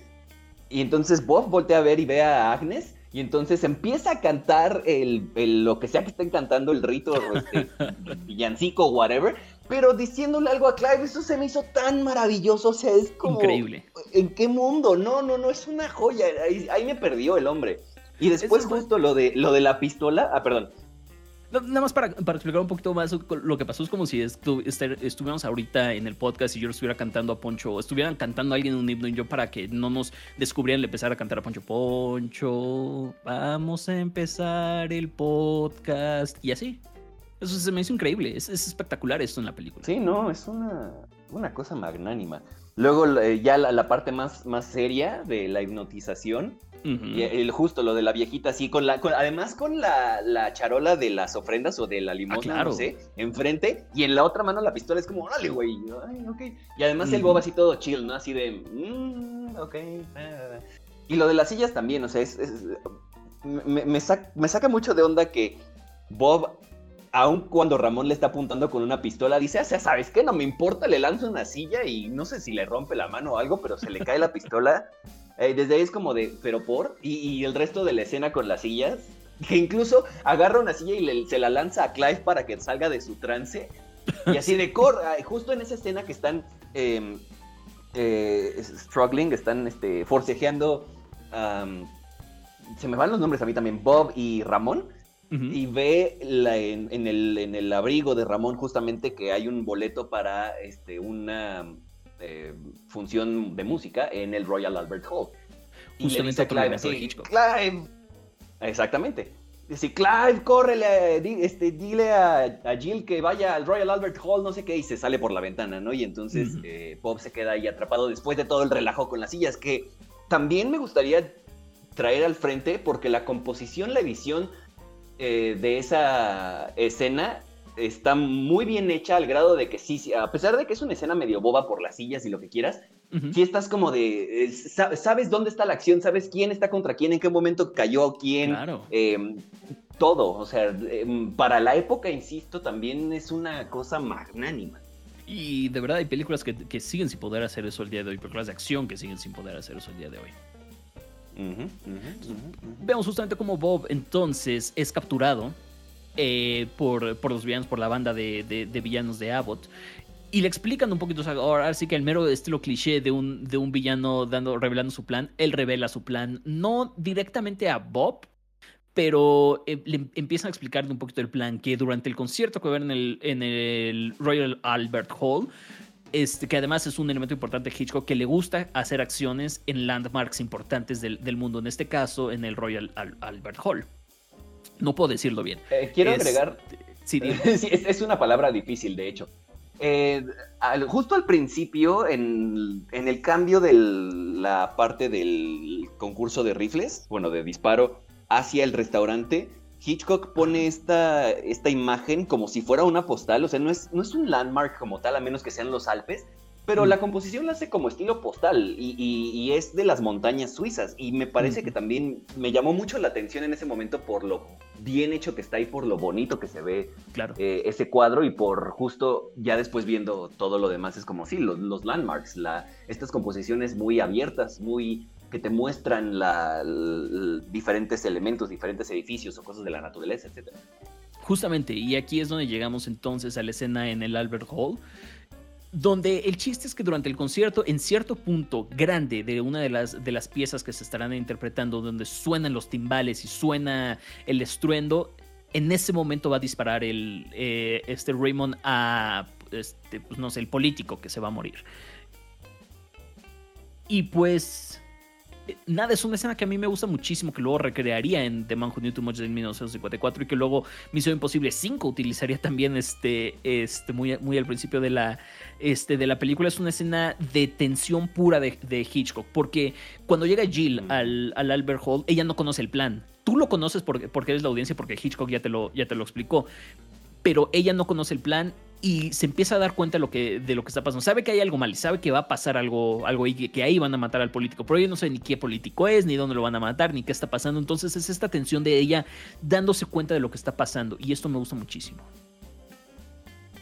y entonces Bob voltea a ver y ve a Agnes, y entonces empieza a cantar el, lo que sea que estén cantando, el rito, este, villancico, whatever, pero diciéndole algo a Clive, eso se me hizo tan maravilloso, o sea, es como... Increíble. ¿En qué mundo? No, no, no, es una joya, ahí, me perdió el hombre. Y después justo lo de, lo de la pistola, ah, perdón, nada más para, explicar un poquito más lo que pasó es como si estuviéramos ahorita en el podcast y yo estuviera cantando a Poncho, o estuvieran cantando a alguien un himno y yo para que no nos descubrieran empezar a cantar a Poncho. Poncho, vamos a empezar el podcast. Y así. Eso se me hizo increíble. Es, espectacular esto en la película. Sí, no, es una, una cosa magnánima. Luego eh, ya la, parte más, más seria de la hipnotización. y el, justo lo de la viejita así, con la, además con la, charola de las ofrendas o de la limosna, ah, no sé, enfrente, y en la otra mano la pistola es como, órale, güey, ay, ok. Y además el Bob así todo chill, ¿no? Así de, mmm, ok. Y lo de las sillas también, o sea, es, me, me, saca mucho de onda que Bob aun cuando Ramón le está apuntando con una pistola, dice, ah, ¿sabes qué? No me importa, le lanzo una silla y no sé si le rompe la mano o algo, pero se le cae la pistola. Eh, desde ahí es como de, ¿pero por? Y, el resto de la escena con las sillas, que incluso agarra una silla y se la lanza a Clive para que salga de su trance. Y así de corra, justo en esa escena que están em, eh, struggling, están este, forcejeando. se me van los nombres a mí también, Bob y Ramón y ve en, el, abrigo de Ramón justamente que hay un boleto para este, una eh, función de música en el Royal Albert Hall. Justamente y le dice Clive, Clive, exactamente. Dice, Clive, córrele, este, dile a, Jill que vaya al Royal Albert Hall, no sé qué, y se sale por la ventana, ¿no? Y entonces eh, Bob se queda ahí atrapado después de todo el relajo con las sillas, que también me gustaría traer al frente porque la composición, la edición eh, de esa escena está muy bien hecha al grado de que sí, a pesar de que es una escena medio boba por las sillas y lo que quieras, sí estás como de, eh, sabes dónde está la acción, sabes quién está contra quién, en qué momento cayó quién, em, todo, o sea, em, para la época, insisto, también es una cosa magnánima. Y de verdad hay películas que, que siguen sin poder hacer eso el día de hoy, películas de acción que siguen sin poder hacer eso el día de hoy. Vemos justamente cómo Bob entonces es capturado eh, por, por, los villanos, por la banda de, villanos de Abbott. Y le explican un poquito, ahora sí que el mero estilo cliché de un, de un villano dando, revelando su plan, él revela su plan, no directamente a Bob, pero eh, le empiezan a explicarle un poquito el plan, que durante el concierto que va en el, en el Royal Albert Hall, este, que además es un elemento importante de Hitchcock, que le gusta hacer acciones en landmarks importantes del, mundo, en este caso en el Royal Albert Hall. No puedo decirlo bien. Eh, quiero agregar... Sí, es, una palabra difícil, de hecho. Eh, justo al principio, en, en, el cambio de la parte del concurso de rifles, bueno, de disparo, hacia el restaurante, Hitchcock pone esta, esta imagen como si fuera una postal, o sea, no es, no es un landmark como tal, a menos que sean los Alpes, pero la composición la hace como estilo postal y, es de las montañas suizas. Y me parece que también me llamó mucho la atención en ese momento por lo bien hecho que está y por lo bonito que se ve claro. Eh, ese cuadro y por justo ya después viendo todo lo demás es como sí, los, los landmarks, la, estas composiciones muy abiertas, muy que te muestran la, diferentes elementos, diferentes edificios o cosas de la naturaleza, etc. Justamente, y aquí es donde llegamos entonces a la escena en el Albert Hall, donde el chiste es que durante el concierto, en cierto punto grande de una de las, de las piezas que se estarán interpretando, donde suenan los timbales y suena el estruendo, en ese momento va a disparar el, eh, este Raymond a, este, pues no sé, el político que se va a morir. Y pues nada, es una escena que a mí me gusta muchísimo, que luego recrearía en The Man Who Knew Too Much en 1954 y que luego Misión Imposible 5 utilizaría también este, este, muy, muy al principio de la, este, de la película. Es una escena de tensión pura de, Hitchcock, porque cuando llega Jill al, al, Albert Hall, ella no conoce el plan. Tú lo conoces porque, porque eres la audiencia, porque Hitchcock ya te lo, ya te lo explicó, pero ella no conoce el plan y se empieza a dar cuenta de lo que, de lo que está pasando. Sabe que hay algo mal, sabe que va a pasar algo, algo y que, ahí van a matar al político, pero ella no sabe ni qué político es, ni dónde lo van a matar, ni qué está pasando. Entonces es esta tensión de ella dándose cuenta de lo que está pasando y esto me gusta muchísimo.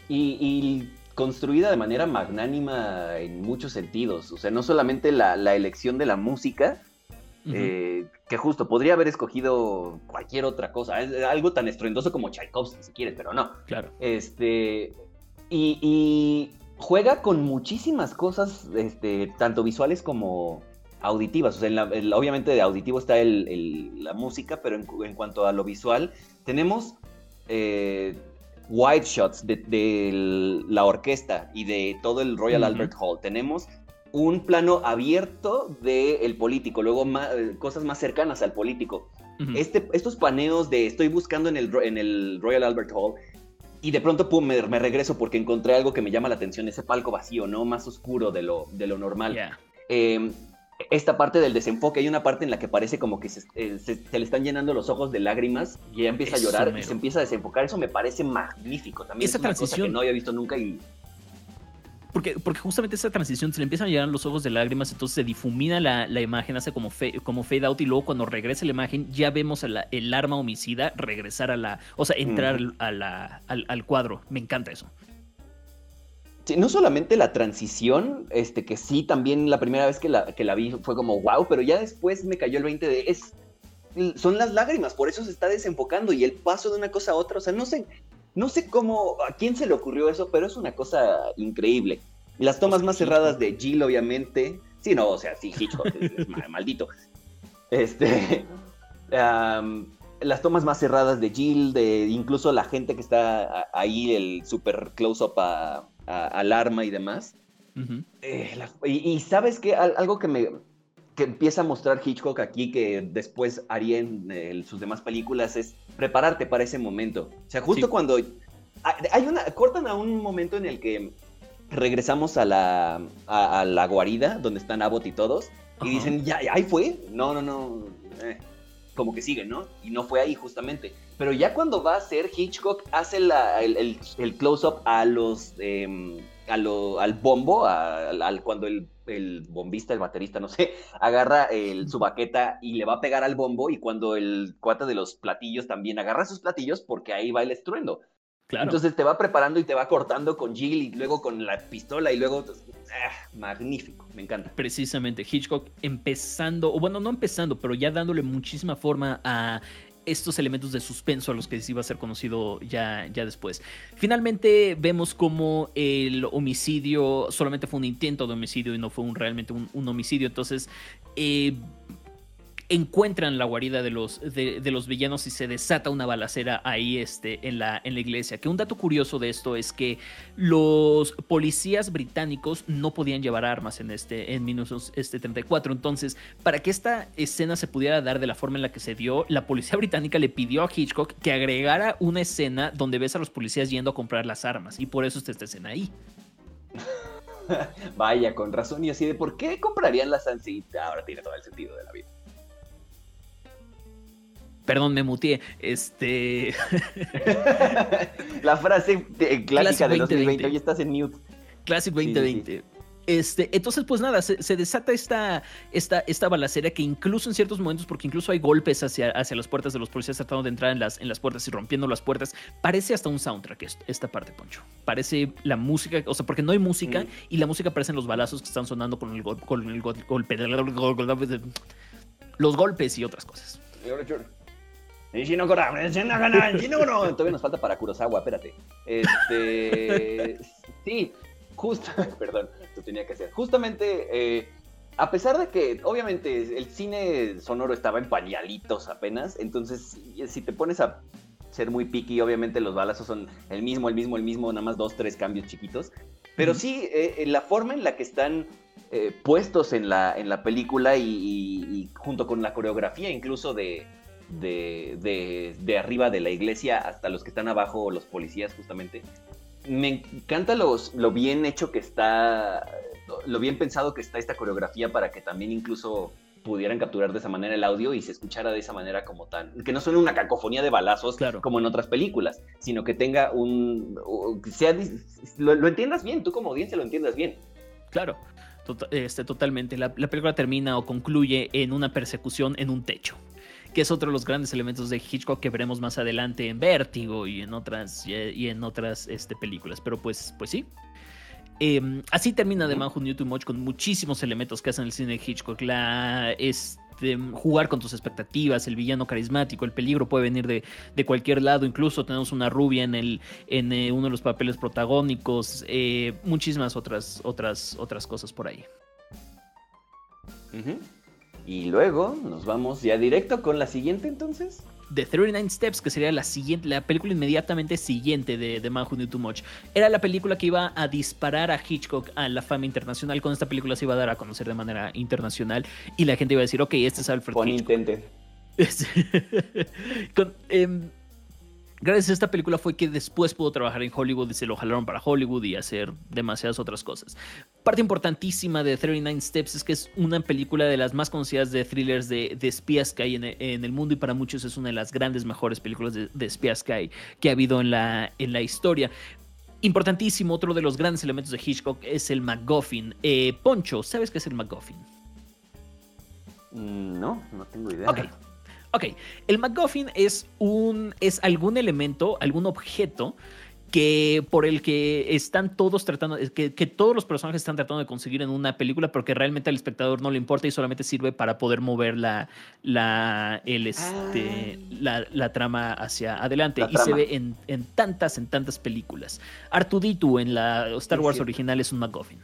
Y, construida de manera magnánima en muchos sentidos. O sea, no solamente la, elección de la música, eh, que justo podría haber escogido cualquier otra cosa, algo tan estruendoso como Tchaikovsky si quieres, pero no. Claro. Este, y, juega con muchísimas cosas, este, tanto visuales como auditivas. O sea, obviamente de auditivo está la música, pero en, cuanto a lo visual, tenemos eh, wide shots de, la orquesta y de todo el Royal Albert Hall. Tenemos un plano abierto del político, luego cosas más cercanas al político. este, estos paneos de estoy buscando en el, en el Royal Albert Hall y de pronto pum, me, regreso porque encontré algo que me llama la atención, ese palco vacío, ¿no? Más oscuro de lo, de lo normal. Em, esta parte del desenfoque, hay una parte en la que parece como que se, eh, le están llenando los ojos de lágrimas y ella empieza a llorar y se empieza a desenfocar. Eso me parece magnífico también. Esa transición que no había visto nunca y porque, porque justamente esa transición se le empiezan a llegar los ojos de lágrimas, entonces se difumina la, la imagen, hace como, como fade out y luego cuando regresa la imagen ya vemos el arma homicida regresar a la, o sea, entrar a la, al, cuadro. Me encanta eso. Sí, no solamente la transición, este, que sí, también la primera vez que la, que la vi fue como wow, pero ya después me cayó el 20 de es, son las lágrimas, por eso se está desenfocando y el paso de una cosa a otra, o sea, no sé, no sé cómo, a quién se le ocurrió eso, pero es una cosa increíble. Las tomas más cerradas de Jill, obviamente. Sí, no, o sea, sí, Hitchcock es, maldito. Este. las tomas más cerradas de Jill, de incluso la gente que está ahí, el super close-up a, al arma y demás. Eh, y, sabes que algo que me que empieza a mostrar Hitchcock aquí, que después haría en sus demás películas, es prepararte para ese momento. O sea, justo cuando hay una, cortan a un momento en el que regresamos a la, a, la guarida donde están Abbott y todos y dicen, ya, ahí fue. No, no, no. Eh, como que sigue, ¿no? Y no fue ahí justamente. Pero ya cuando va a ser Hitchcock, hace el, el, close-up a los. Em, a lo, al bombo, al, cuando el, el, bombista, el baterista, no sé, agarra el, su baqueta y le va a pegar al bombo, y cuando el cuate de los platillos también agarra sus platillos, porque ahí va el estruendo. Entonces te va preparando y te va cortando con Jill y luego con la pistola y luego... Ah, magnífico, me encanta. Precisamente, Hitchcock empezando, o bueno, no empezando, pero ya dándole muchísima forma a estos elementos de suspenso a los que se iba a ser conocido ya, ya después. Finalmente vemos como el homicidio solamente fue un intento de homicidio y no fue un, realmente un, un homicidio. Entonces, eh, encuentran la guarida de los, de, los villanos y se desata una balacera ahí este, en, la, en la iglesia. Que un dato curioso de esto es que los policías británicos no podían llevar armas en este en 1934. Entonces, para que esta escena se pudiera dar de la forma en la que se dio, la policía británica le pidió a Hitchcock que agregara una escena donde ves a los policías yendo a comprar las armas. Y por eso está esta escena ahí. Vaya, con razón. Y así de por qué comprarían las ansitas. Ahora tiene todo el sentido de la vida. Perdón, me mutié. Este. la frase clásica de 2020. Hoy estás en mute. Classic 2020. Este, entonces, pues nada, se, desata esta, esta, esta balacera que incluso en ciertos momentos, porque incluso hay golpes hacia, hacia las puertas de los policías tratando de entrar en las, en las puertas y rompiendo las puertas, parece hasta un soundtrack esta parte, Poncho. Parece la música, o sea, porque no hay música mm. y la música parecen los balazos que están sonando con el, con el golpe, los golpes y otras cosas. Todavía nos falta para Kurosawa, espérate. Este. sí, justo. Perdón, esto tenía que ser. Justamente, eh, a pesar de que, obviamente, el cine sonoro estaba en pañalitos apenas, entonces, si te pones a ser muy picky, obviamente los balazos son el mismo, el mismo, el mismo, nada más dos, tres cambios chiquitos. Pero sí, eh, la forma en la que están eh, puestos en la, en la película y junto con la coreografía incluso de de, de, arriba de la iglesia hasta los que están abajo, los policías justamente. Me encanta los, lo bien hecho que está, lo bien pensado que está esta coreografía para que también incluso pudieran capturar de esa manera el audio y se escuchara de esa manera como tan, que no suene una cacofonía de balazos como en otras películas, sino que tenga un, sea, lo, entiendas bien, tú como audiencia lo entiendas bien. Claro, tota, este, totalmente. la película termina o concluye en una persecución en un techo que es otro de los grandes elementos de Hitchcock que veremos más adelante en Vértigo y en otras, y en otras este, películas. Pero pues, pues sí. Em, así termina The Man Who Knew Too Much con muchísimos elementos que hacen el cine de Hitchcock. La, este, jugar con tus expectativas, el villano carismático, el peligro puede venir de, cualquier lado. Incluso tenemos una rubia en, el, en eh, uno de los papeles protagónicos. Eh, muchísimas otras, otras, otras cosas por ahí. Y luego nos vamos ya directo con la siguiente entonces. The 39 Steps, que sería la siguiente, la película inmediatamente siguiente de The Man Who Knew Too Much. Era la película que iba a disparar a Hitchcock a la fama internacional. Con esta película se iba a dar a conocer de manera internacional y la gente iba a decir, ok, este es Alfred Hitchcock. con, eh, gracias a esta película fue que después pudo trabajar en Hollywood y se lo jalaron para Hollywood y hacer demasiadas otras cosas. Parte importantísima de 39 Steps es que es una película de las más conocidas de thrillers de, espías que hay en, el mundo y para muchos es una de las grandes, mejores películas de, espías que hay que ha habido en la, en la historia. Importantísimo, otro de los grandes elementos de Hitchcock es el MacGuffin. Eh, Poncho, ¿sabes qué es el MacGuffin? Mm, no, no tengo idea. Ok. Ok, el MacGuffin es un. es algún elemento, algún objeto que por el que están todos tratando, que, que, todos los personajes están tratando de conseguir en una película, pero que realmente al espectador no le importa y solamente sirve para poder mover la, la, el, este, la, la, trama hacia adelante. y se ve en, en, tantas, en tantas películas. Artuditu en la Star Wars sí, sí. original es un MacGuffin.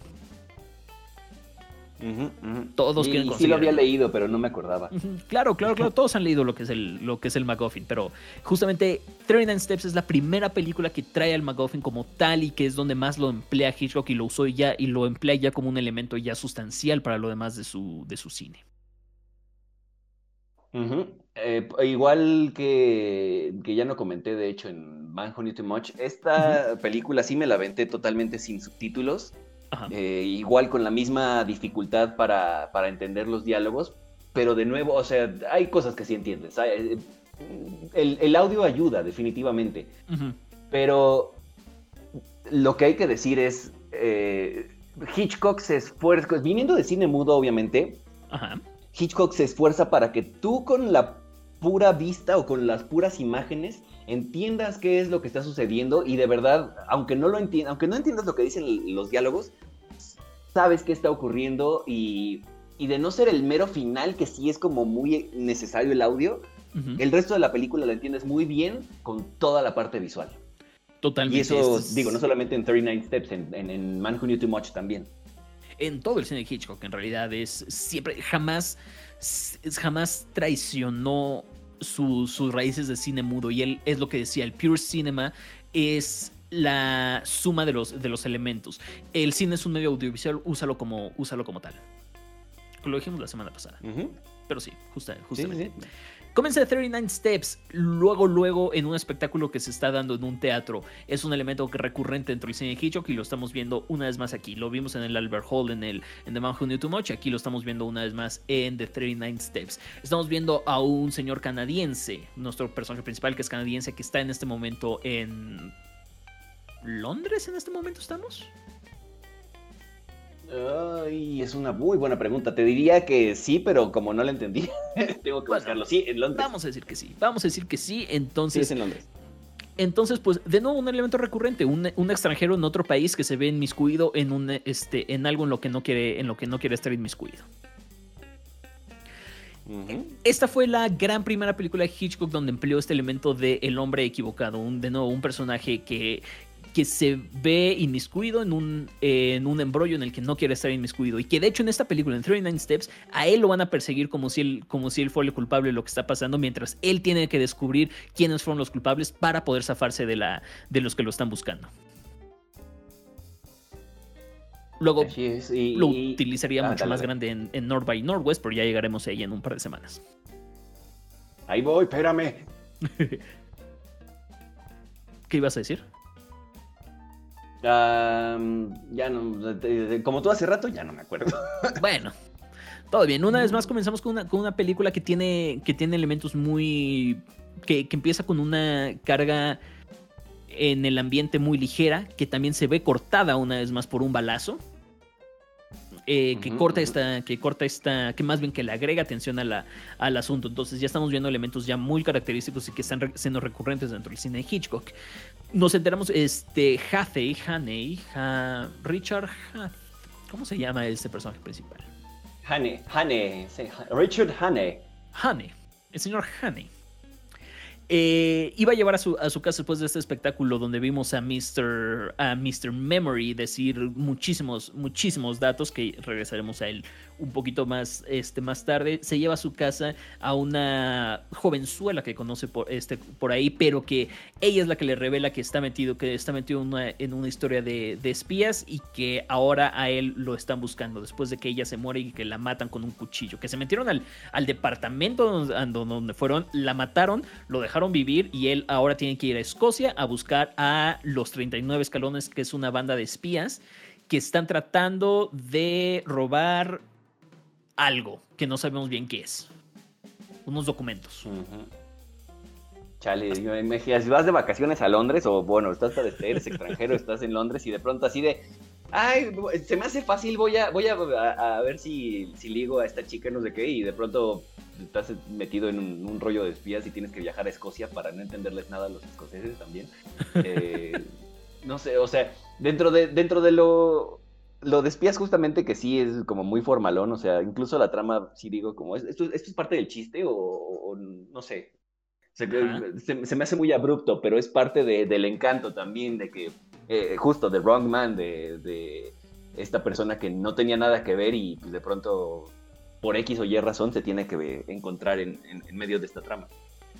Uh -huh, uh -huh. Todos y, quieren y sí lo había leído, pero no me acordaba. Uh -huh. Claro, claro, claro. Todos han leído lo que es el, lo que es el MacGuffin, pero justamente 39 Steps es la primera película que trae al MacGuffin como tal y que es donde más lo emplea Hitchcock y lo usó ya y lo emplea ya como un elemento ya sustancial para lo demás de su, de su cine. Eh, igual que, que, ya no comenté, de hecho, en Man Who Knew Too Much, esta película sí me la venté totalmente sin subtítulos. Eh, igual con la misma dificultad para, para, entender los diálogos, pero de nuevo, o sea, hay cosas que sí entiendes. Eh, el, el audio ayuda, definitivamente. Uh -huh. Pero lo que hay que decir es, eh, Hitchcock se esfuerza, viniendo de cine mudo, obviamente, -huh. Hitchcock se esfuerza para que tú con la pura vista o con las puras imágenes entiendas qué es lo que está sucediendo y de verdad, aunque no lo entiendas, aunque no entiendas lo que dicen los diálogos, sabes qué está ocurriendo y, y, de no ser el mero final, que sí es como muy necesario el audio, uh -huh. el resto de la película la entiendes muy bien con toda la parte visual. Totalmente. Y eso, es... digo, no solamente en 39 Steps, en, en, en Man Who Knew Too Much también. En todo el cine de Hitchcock, en realidad, es siempre, jamás, jamás traicionó su, sus raíces de cine mudo y él es lo que decía, el pure cinema es la suma de los, de los elementos. El cine es un medio audiovisual, úsalo como, úsalo como tal. Lo dijimos la semana pasada. Uh -huh. Pero sí, justa, justamente. Sí, sí. Comienza de 39 Steps, luego, luego en un espectáculo que se está dando en un teatro. Es un elemento recurrente dentro del cine de Hitchcock y lo estamos viendo una vez más aquí. Lo vimos en el Albert Hall, en el en The Man Who Knew Too Much. Aquí lo estamos viendo una vez más en The 39 Steps. Estamos viendo a un señor canadiense, nuestro personaje principal que es canadiense, que está en este momento en... ¿Londres en este momento estamos? Ay, es una muy buena pregunta. Te diría que sí, pero como no la entendí, tengo que bueno, buscarlo. Sí, en Londres. Vamos a decir que sí. Vamos a decir que sí. Entonces. Sí, es en Londres. Entonces, pues, de nuevo, un elemento recurrente, un, un, extranjero en otro país que se ve inmiscuido en un este, en algo en lo que no quiere, en lo que no quiere estar inmiscuido. Uh -huh. Esta fue la gran primera película de Hitchcock donde empleó este elemento de el hombre equivocado, un, de nuevo un personaje que que se ve inmiscuido en un, eh, en un embrollo en el que no quiere estar inmiscuido. Y que de hecho en esta película, en 39 Steps, a él lo van a perseguir como si él, como si él fuera el culpable de lo que está pasando, mientras él tiene que descubrir quiénes fueron los culpables para poder zafarse de, la, de los que lo están buscando. Luego es, y, lo utilizaría ah, mucho más grande en, en North by Northwest, pero ya llegaremos a ella en un par de semanas. Ahí voy, espérame. ¿Qué ibas a decir? Ya no, como tú hace rato, ya no me acuerdo. bueno, todo bien. Una vez más comenzamos con una, con una película que tiene, que tiene elementos muy... Que, que, empieza con una carga en el ambiente muy ligera, que también se ve cortada una vez más por un balazo. Eh, que uh -huh, corta esta, que corta esta, que más bien que le agrega atención a la, al asunto. Entonces ya estamos viendo elementos ya muy característicos y que están siendo recurrentes dentro del cine de Hitchcock. Nos enteramos, este, Hathey, Haney, ha, Richard Hath, ¿cómo se llama este personaje principal? Haney, Haney, Richard Haney. Haney, el señor Haney. Eh, iba a llevar a su, a su, casa después de este espectáculo donde vimos a Mr. a Mr. Memory decir muchísimos, muchísimos datos que regresaremos a él un poquito más, este, más tarde. Se lleva a su casa a una jovenzuela que conoce por, este, por ahí, pero que ella es la que le revela que está metido, que está metido en una, historia de, espías y que ahora a él lo están buscando después de que ella se muere y que la matan con un cuchillo. Que se metieron al, al departamento donde, donde fueron, la mataron, lo dejaron vivir y él ahora tiene que ir a Escocia a buscar a los 39 escalones, que es una banda de espías que están tratando de robar algo que no sabemos bien qué es. Unos documentos. Uh -huh. Chale, si vas de vacaciones a Londres o bueno, estás eres extranjero, estás en Londres y de pronto así de, ay, se me hace fácil, voy a, voy a, ver si, si ligo a esta chica, no sé qué, y de pronto estás metido en un, rollo de espías y tienes que viajar a Escocia para no entenderles nada a los escoceses también. Eh, no sé, o sea, dentro de, dentro de lo, lo de espías justamente que sí es como muy formalón, o sea, incluso la trama, sí digo, como, ¿esto, esto es parte del chiste o, no sé? Se, me hace muy abrupto, pero es parte del encanto también, de que, eh, justo, de Wrong Man, de, de esta persona que no tenía nada que ver y pues, de pronto por X o Y razón se tiene que encontrar en, medio de esta trama.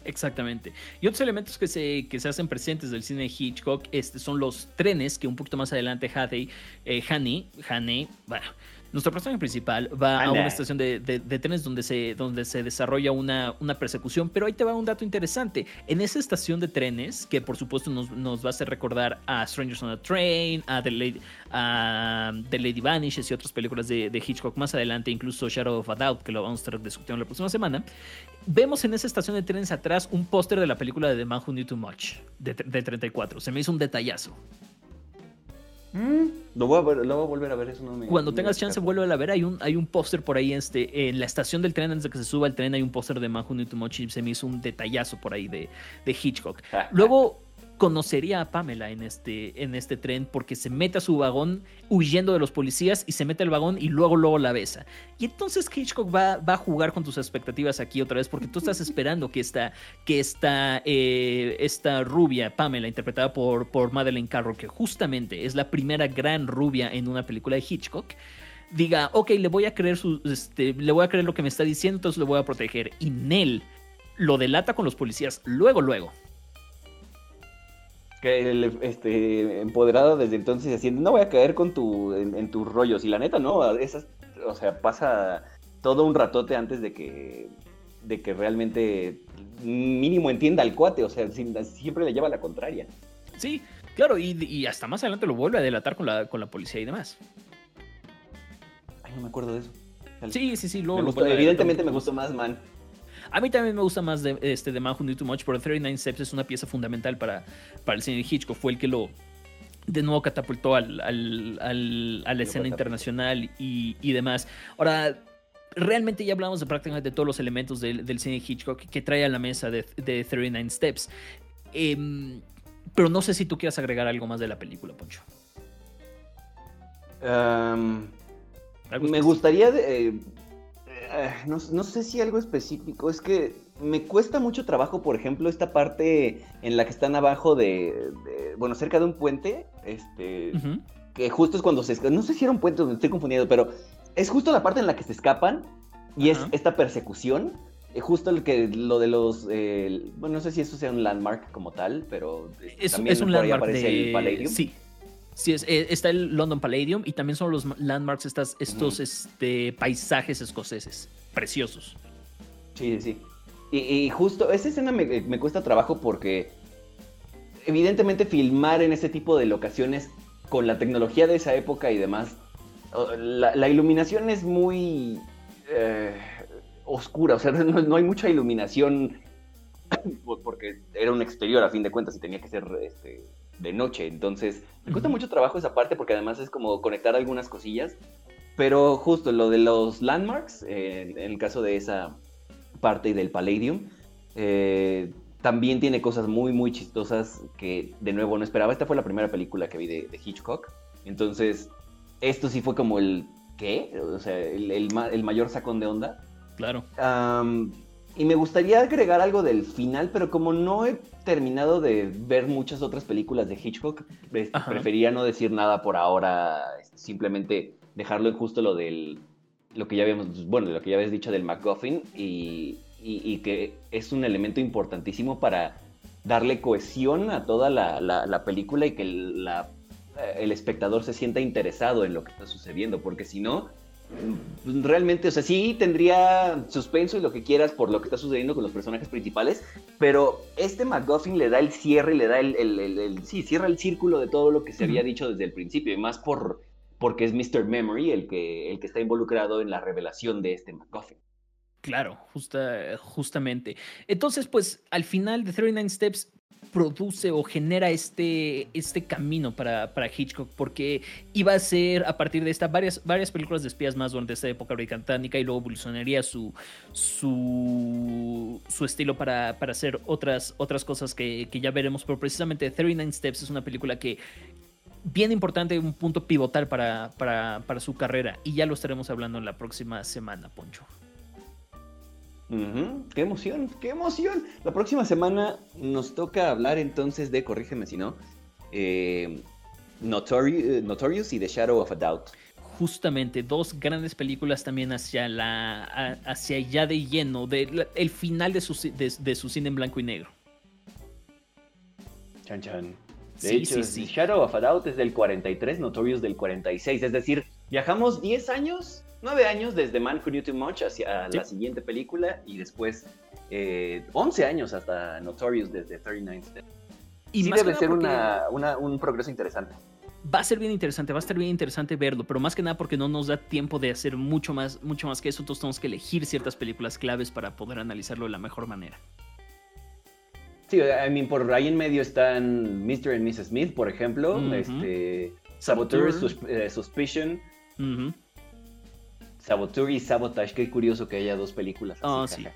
Exactamente. Y otros elementos que se, que se hacen presentes del cine de Hitchcock este, son los trenes, que un poquito más adelante Haney, eh, Haney, bueno, nuestro personaje principal va a una estación de, trenes donde se, donde se desarrolla una, una, persecución, pero ahí te va un dato interesante. En esa estación de trenes, que por supuesto nos, nos va a hacer recordar a Strangers on a Train, a The Lady, a The Lady Vanishes y otras películas de, Hitchcock más adelante, incluso Shadow of a Doubt, que lo vamos a estar discutiendo la próxima semana, vemos en esa estación de trenes atrás un póster de la película de The Man Who Knew Too Much, de, de 34. Se me hizo un detallazo. Mm. Lo, voy a lo, voy a volver a ver, eso no me, Cuando tengas chance, vuelve a ver. Hay un, hay un póster por ahí este, en la estación del tren, antes de que se suba el tren, hay un póster de Manju y Se me hizo un detallazo por ahí de, de Hitchcock. Luego, conocería a Pamela en este, en este tren porque se mete a su vagón huyendo de los policías y se mete al vagón y luego luego la besa. Y entonces Hitchcock va, va a jugar con tus expectativas aquí otra vez porque tú estás esperando que esta, que esta, eh, esta rubia, Pamela, interpretada por, por Madeleine Carroll, que justamente es la primera gran rubia en una película de Hitchcock, diga, ok, le voy a creer, su, este, le voy a creer lo que me está diciendo, entonces le voy a proteger. Y Nell lo delata con los policías luego, luego que este, empoderado desde entonces haciendo, no voy a caer con tu, en, tus rollos. Y la neta, no, esas, o sea, pasa todo un ratote antes de que, de que realmente mínimo entienda al cuate, o sea, siempre le lleva la contraria. Sí, claro, y, hasta más adelante lo vuelve a delatar con la, con la policía y demás. Ay, no me acuerdo de eso. Sí, sí, sí, evidentemente me gustó más Man. A mí también me gusta más de, este, de Man Who Knew Too Much, pero 39 Steps es una pieza fundamental para, para el cine de Hitchcock. Fue el que lo de nuevo catapultó al, al, a la escena internacional y, y demás. Ahora, realmente ya hablamos de prácticamente todos los elementos del, del cine de Hitchcock que trae a la mesa de, de 39 Steps. Em, pero no sé si tú quieras agregar algo más de la película, Poncho. me gustaría de, eh, eh, no, sé si algo específico, es que me cuesta mucho trabajo, por ejemplo, esta parte en la que están abajo de, bueno, cerca de un puente, este, que justo es cuando se, no sé si era un puente, donde estoy confundido, pero es justo la parte en la que se escapan y es esta persecución, eh, justo el que lo de los, eh, bueno, no sé si eso sea un landmark como tal, pero es, también un landmark de... Sí, Sí, eh, está el London Palladium y también son los landmarks, estas, estos este, paisajes escoceses, preciosos. Sí, sí. Y, justo, esa escena me, cuesta trabajo porque evidentemente filmar en ese tipo de locaciones con la tecnología de esa época y demás, la, iluminación es muy eh, oscura, o sea, no, hay mucha iluminación porque era un exterior a fin de cuentas y tenía que ser este, de noche. Entonces, me cuesta mucho trabajo esa parte porque además es como conectar algunas cosillas. Pero justo lo de los landmarks, eh, en el caso de esa parte del Palladium, eh, también tiene cosas muy, muy chistosas que de nuevo no esperaba. Esta fue la primera película que vi de, Hitchcock. Entonces, esto sí fue como el, ¿qué? O sea, el, el, mayor sacón de onda. Claro. Y me gustaría agregar algo del final, pero como no he terminado de ver muchas otras películas de Hitchcock, prefería no decir nada por ahora, simplemente dejarlo en justo lo del lo que ya habíamos, bueno, lo que ya habías dicho del MacGuffin y, que es un elemento importantísimo para darle cohesión a toda la, película y que el espectador se sienta interesado en lo que está sucediendo, porque si no, realmente, o sea, sí tendría suspenso y lo que quieras por lo que está sucediendo con los personajes principales, pero este McGuffin le da el cierre y le da el, el, sí, cierra el círculo de todo lo que se había dicho desde el principio, y más por porque es Mr. Memory el que, el que está involucrado en la revelación de este McGuffin. Claro, justa, justamente. Entonces, pues al final de 39 Steps produce o genera este, este camino para, Hitchcock, porque iba a ser a partir de esta varias, varias películas de espías más durante esta época británica y luego evolucionaría su, su, su estilo para, para, hacer otras, otras cosas que, que ya veremos, pero precisamente 39 Steps es una película que bien importante, un punto pivotal para, para, para su carrera y ya lo estaremos hablando en la próxima semana, Poncho. Qué emoción, qué emoción. La próxima semana nos toca hablar entonces de, corrígeme si no, eh, Notorious, Notorious, y The Shadow of a Doubt. Justamente, dos grandes películas también hacia la hacia ya de lleno, de, el final de su, de, su cine en blanco y negro. Chan chan. De hecho, Shadow of a Doubt es del 43, Notorious del 46, es decir, viajamos 10 años nueve años desde Man Who Knew Too Much hacia la siguiente película y después eh, 11 años hasta Notorious desde 39 Steps. Y sí debe ser un progreso interesante. Va a ser bien interesante, va a estar bien interesante verlo, pero más que nada porque no nos da tiempo de hacer mucho más, mucho más que eso, entonces tenemos que elegir ciertas películas claves para poder analizarlo de la mejor manera. Sí, I mean, por ahí en medio están Mr. and Mrs. Smith, por ejemplo, este, Saboteur, eh, Suspicion, Saboteur y Sabotage, qué curioso que haya dos películas. Así, oh, sí.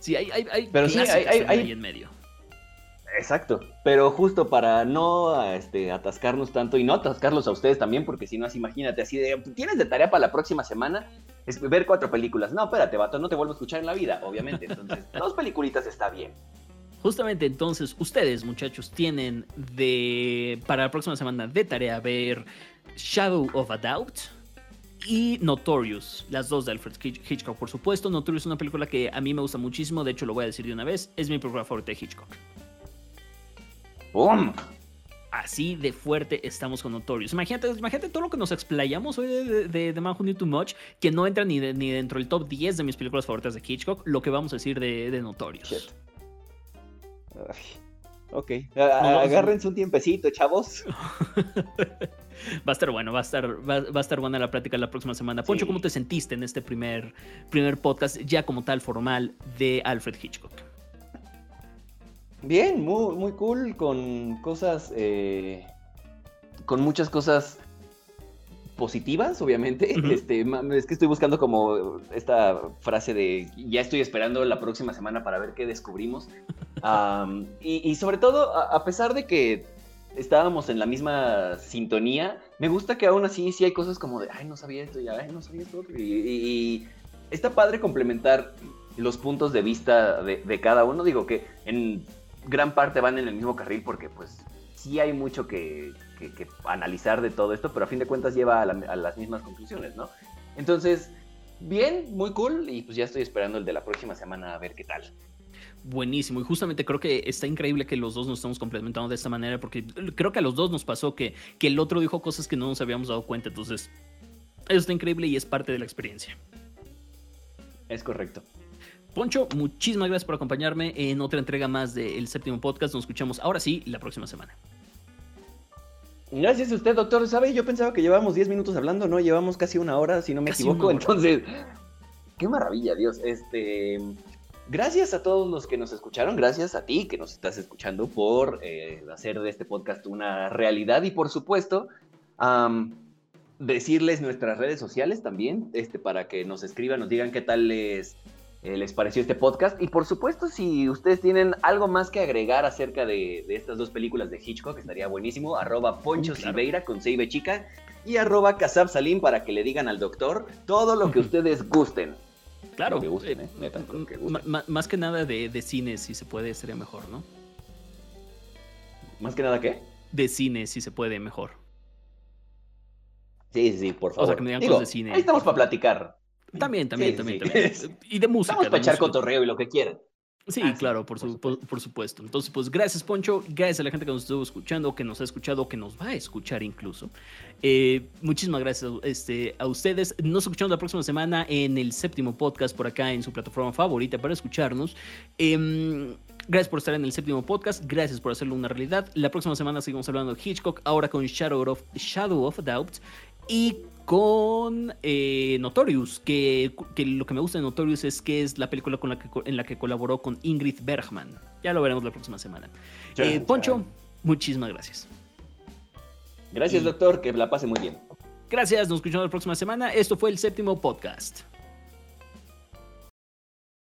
Sí, hay, hay, hay Pero sí, hay, hay, ahí en medio. Exacto, pero justo para no este, atascarnos tanto y no atascarlos a ustedes también, porque si no, imagínate, así de, tienes de tarea para la próxima semana es ver cuatro películas. No, espérate, vato, no te vuelvo a escuchar en la vida, obviamente. Entonces, dos peliculitas está bien. Justamente entonces, ustedes, muchachos, tienen de para la próxima semana de tarea ver Shadow of a Doubt, y Notorious, las dos de Alfred Hitchcock, por supuesto. Notorious es una película que a mí me gusta muchísimo, de hecho lo voy a decir de una vez, es mi película favorita de Hitchcock. ¡Bum! Así de fuerte estamos con Notorious. Imagínate, imagínate todo lo que nos explayamos hoy de, de, The Man Who Knew Too Much, que no entra ni, ni dentro del top 10 de mis películas favoritas de Hitchcock, lo que vamos a decir de, de Notorious. Ok, agárrense un tiempecito, chavos. va a estar bueno, va a estar, va, a estar buena la plática la próxima semana. Poncho, ¿cómo te sentiste en este primer, primer podcast ya como tal formal de Alfred Hitchcock? Bien, muy, muy cool, con cosas, eh, con muchas cosas positivas, obviamente. este, es que estoy buscando como esta frase de ya estoy esperando la próxima semana para ver qué descubrimos. y, sobre todo, a, pesar de que estábamos en la misma sintonía, me gusta que aún así sí hay cosas como de, ay, no sabía esto, ya, ay, no sabía esto. Y, está padre complementar los puntos de vista de, cada uno. Digo que en gran parte van en el mismo carril porque pues sí hay mucho que, analizar de todo esto, pero a fin de cuentas lleva a las mismas conclusiones, ¿no? Entonces, bien, muy cool y pues ya estoy esperando el de la próxima semana a ver qué tal buenísimo. Y justamente creo que está increíble que los dos nos estamos complementando de esta manera, porque creo que a los dos nos pasó que, que el otro dijo cosas que no nos habíamos dado cuenta. Entonces, eso está increíble y es parte de la experiencia. Es correcto. Poncho, muchísimas gracias por acompañarme en otra entrega más del séptimo podcast. Nos escuchamos ahora sí la próxima semana. Gracias a usted, doctor. ¿Sabe? Yo pensaba que llevábamos 10 minutos hablando, ¿no? Llevamos casi una hora, si no me equivoco. Entonces, qué maravilla, Dios. Este, Gracias a todos los que nos escucharon, gracias a ti que nos estás escuchando por eh, hacer de este podcast una realidad y por supuesto decirles nuestras redes sociales también, este, para que nos escriban, nos digan qué tal les, eh, les pareció este podcast. Y por supuesto si ustedes tienen algo más que agregar acerca de, estas dos películas de Hitchcock, estaría buenísimo, arroba Poncho con Seibe Chica y arroba Casab Salim para que le digan al doctor todo lo que ustedes gusten. Claro. Eh, ¿eh? Más que nada de, cine, si se puede, sería mejor, ¿no? ¿Más que nada qué? De cine, si se puede, mejor. Sí, sí, por favor. O sea, que me digan cosas de cine. Ahí estamos para platicar. También, también, también, Y de música. Estamos para echar cotorreo y lo que quieran. Sí, ah, claro, por, por, supuesto. Entonces, pues gracias, Poncho. Gracias a la gente que nos estuvo escuchando, que nos ha escuchado, que nos va a escuchar incluso. Eh, muchísimas gracias este, a ustedes. Nos escuchamos la próxima semana en el séptimo podcast por acá en su plataforma favorita para escucharnos. Em, gracias por estar en el séptimo podcast. Gracias por hacerlo una realidad. La próxima semana seguimos hablando de Hitchcock, ahora con Shadow of, Shadow of Doubt. Y con eh, Notorious, que, lo que me gusta de Notorious es que es la película con la que, en la que colaboró con Ingrid Bergman. Ya lo veremos la próxima semana. Eh, Poncho, muchísimas gracias. Gracias, doctor, que la pase muy bien. Gracias, nos escuchamos la próxima semana. Esto fue el séptimo podcast.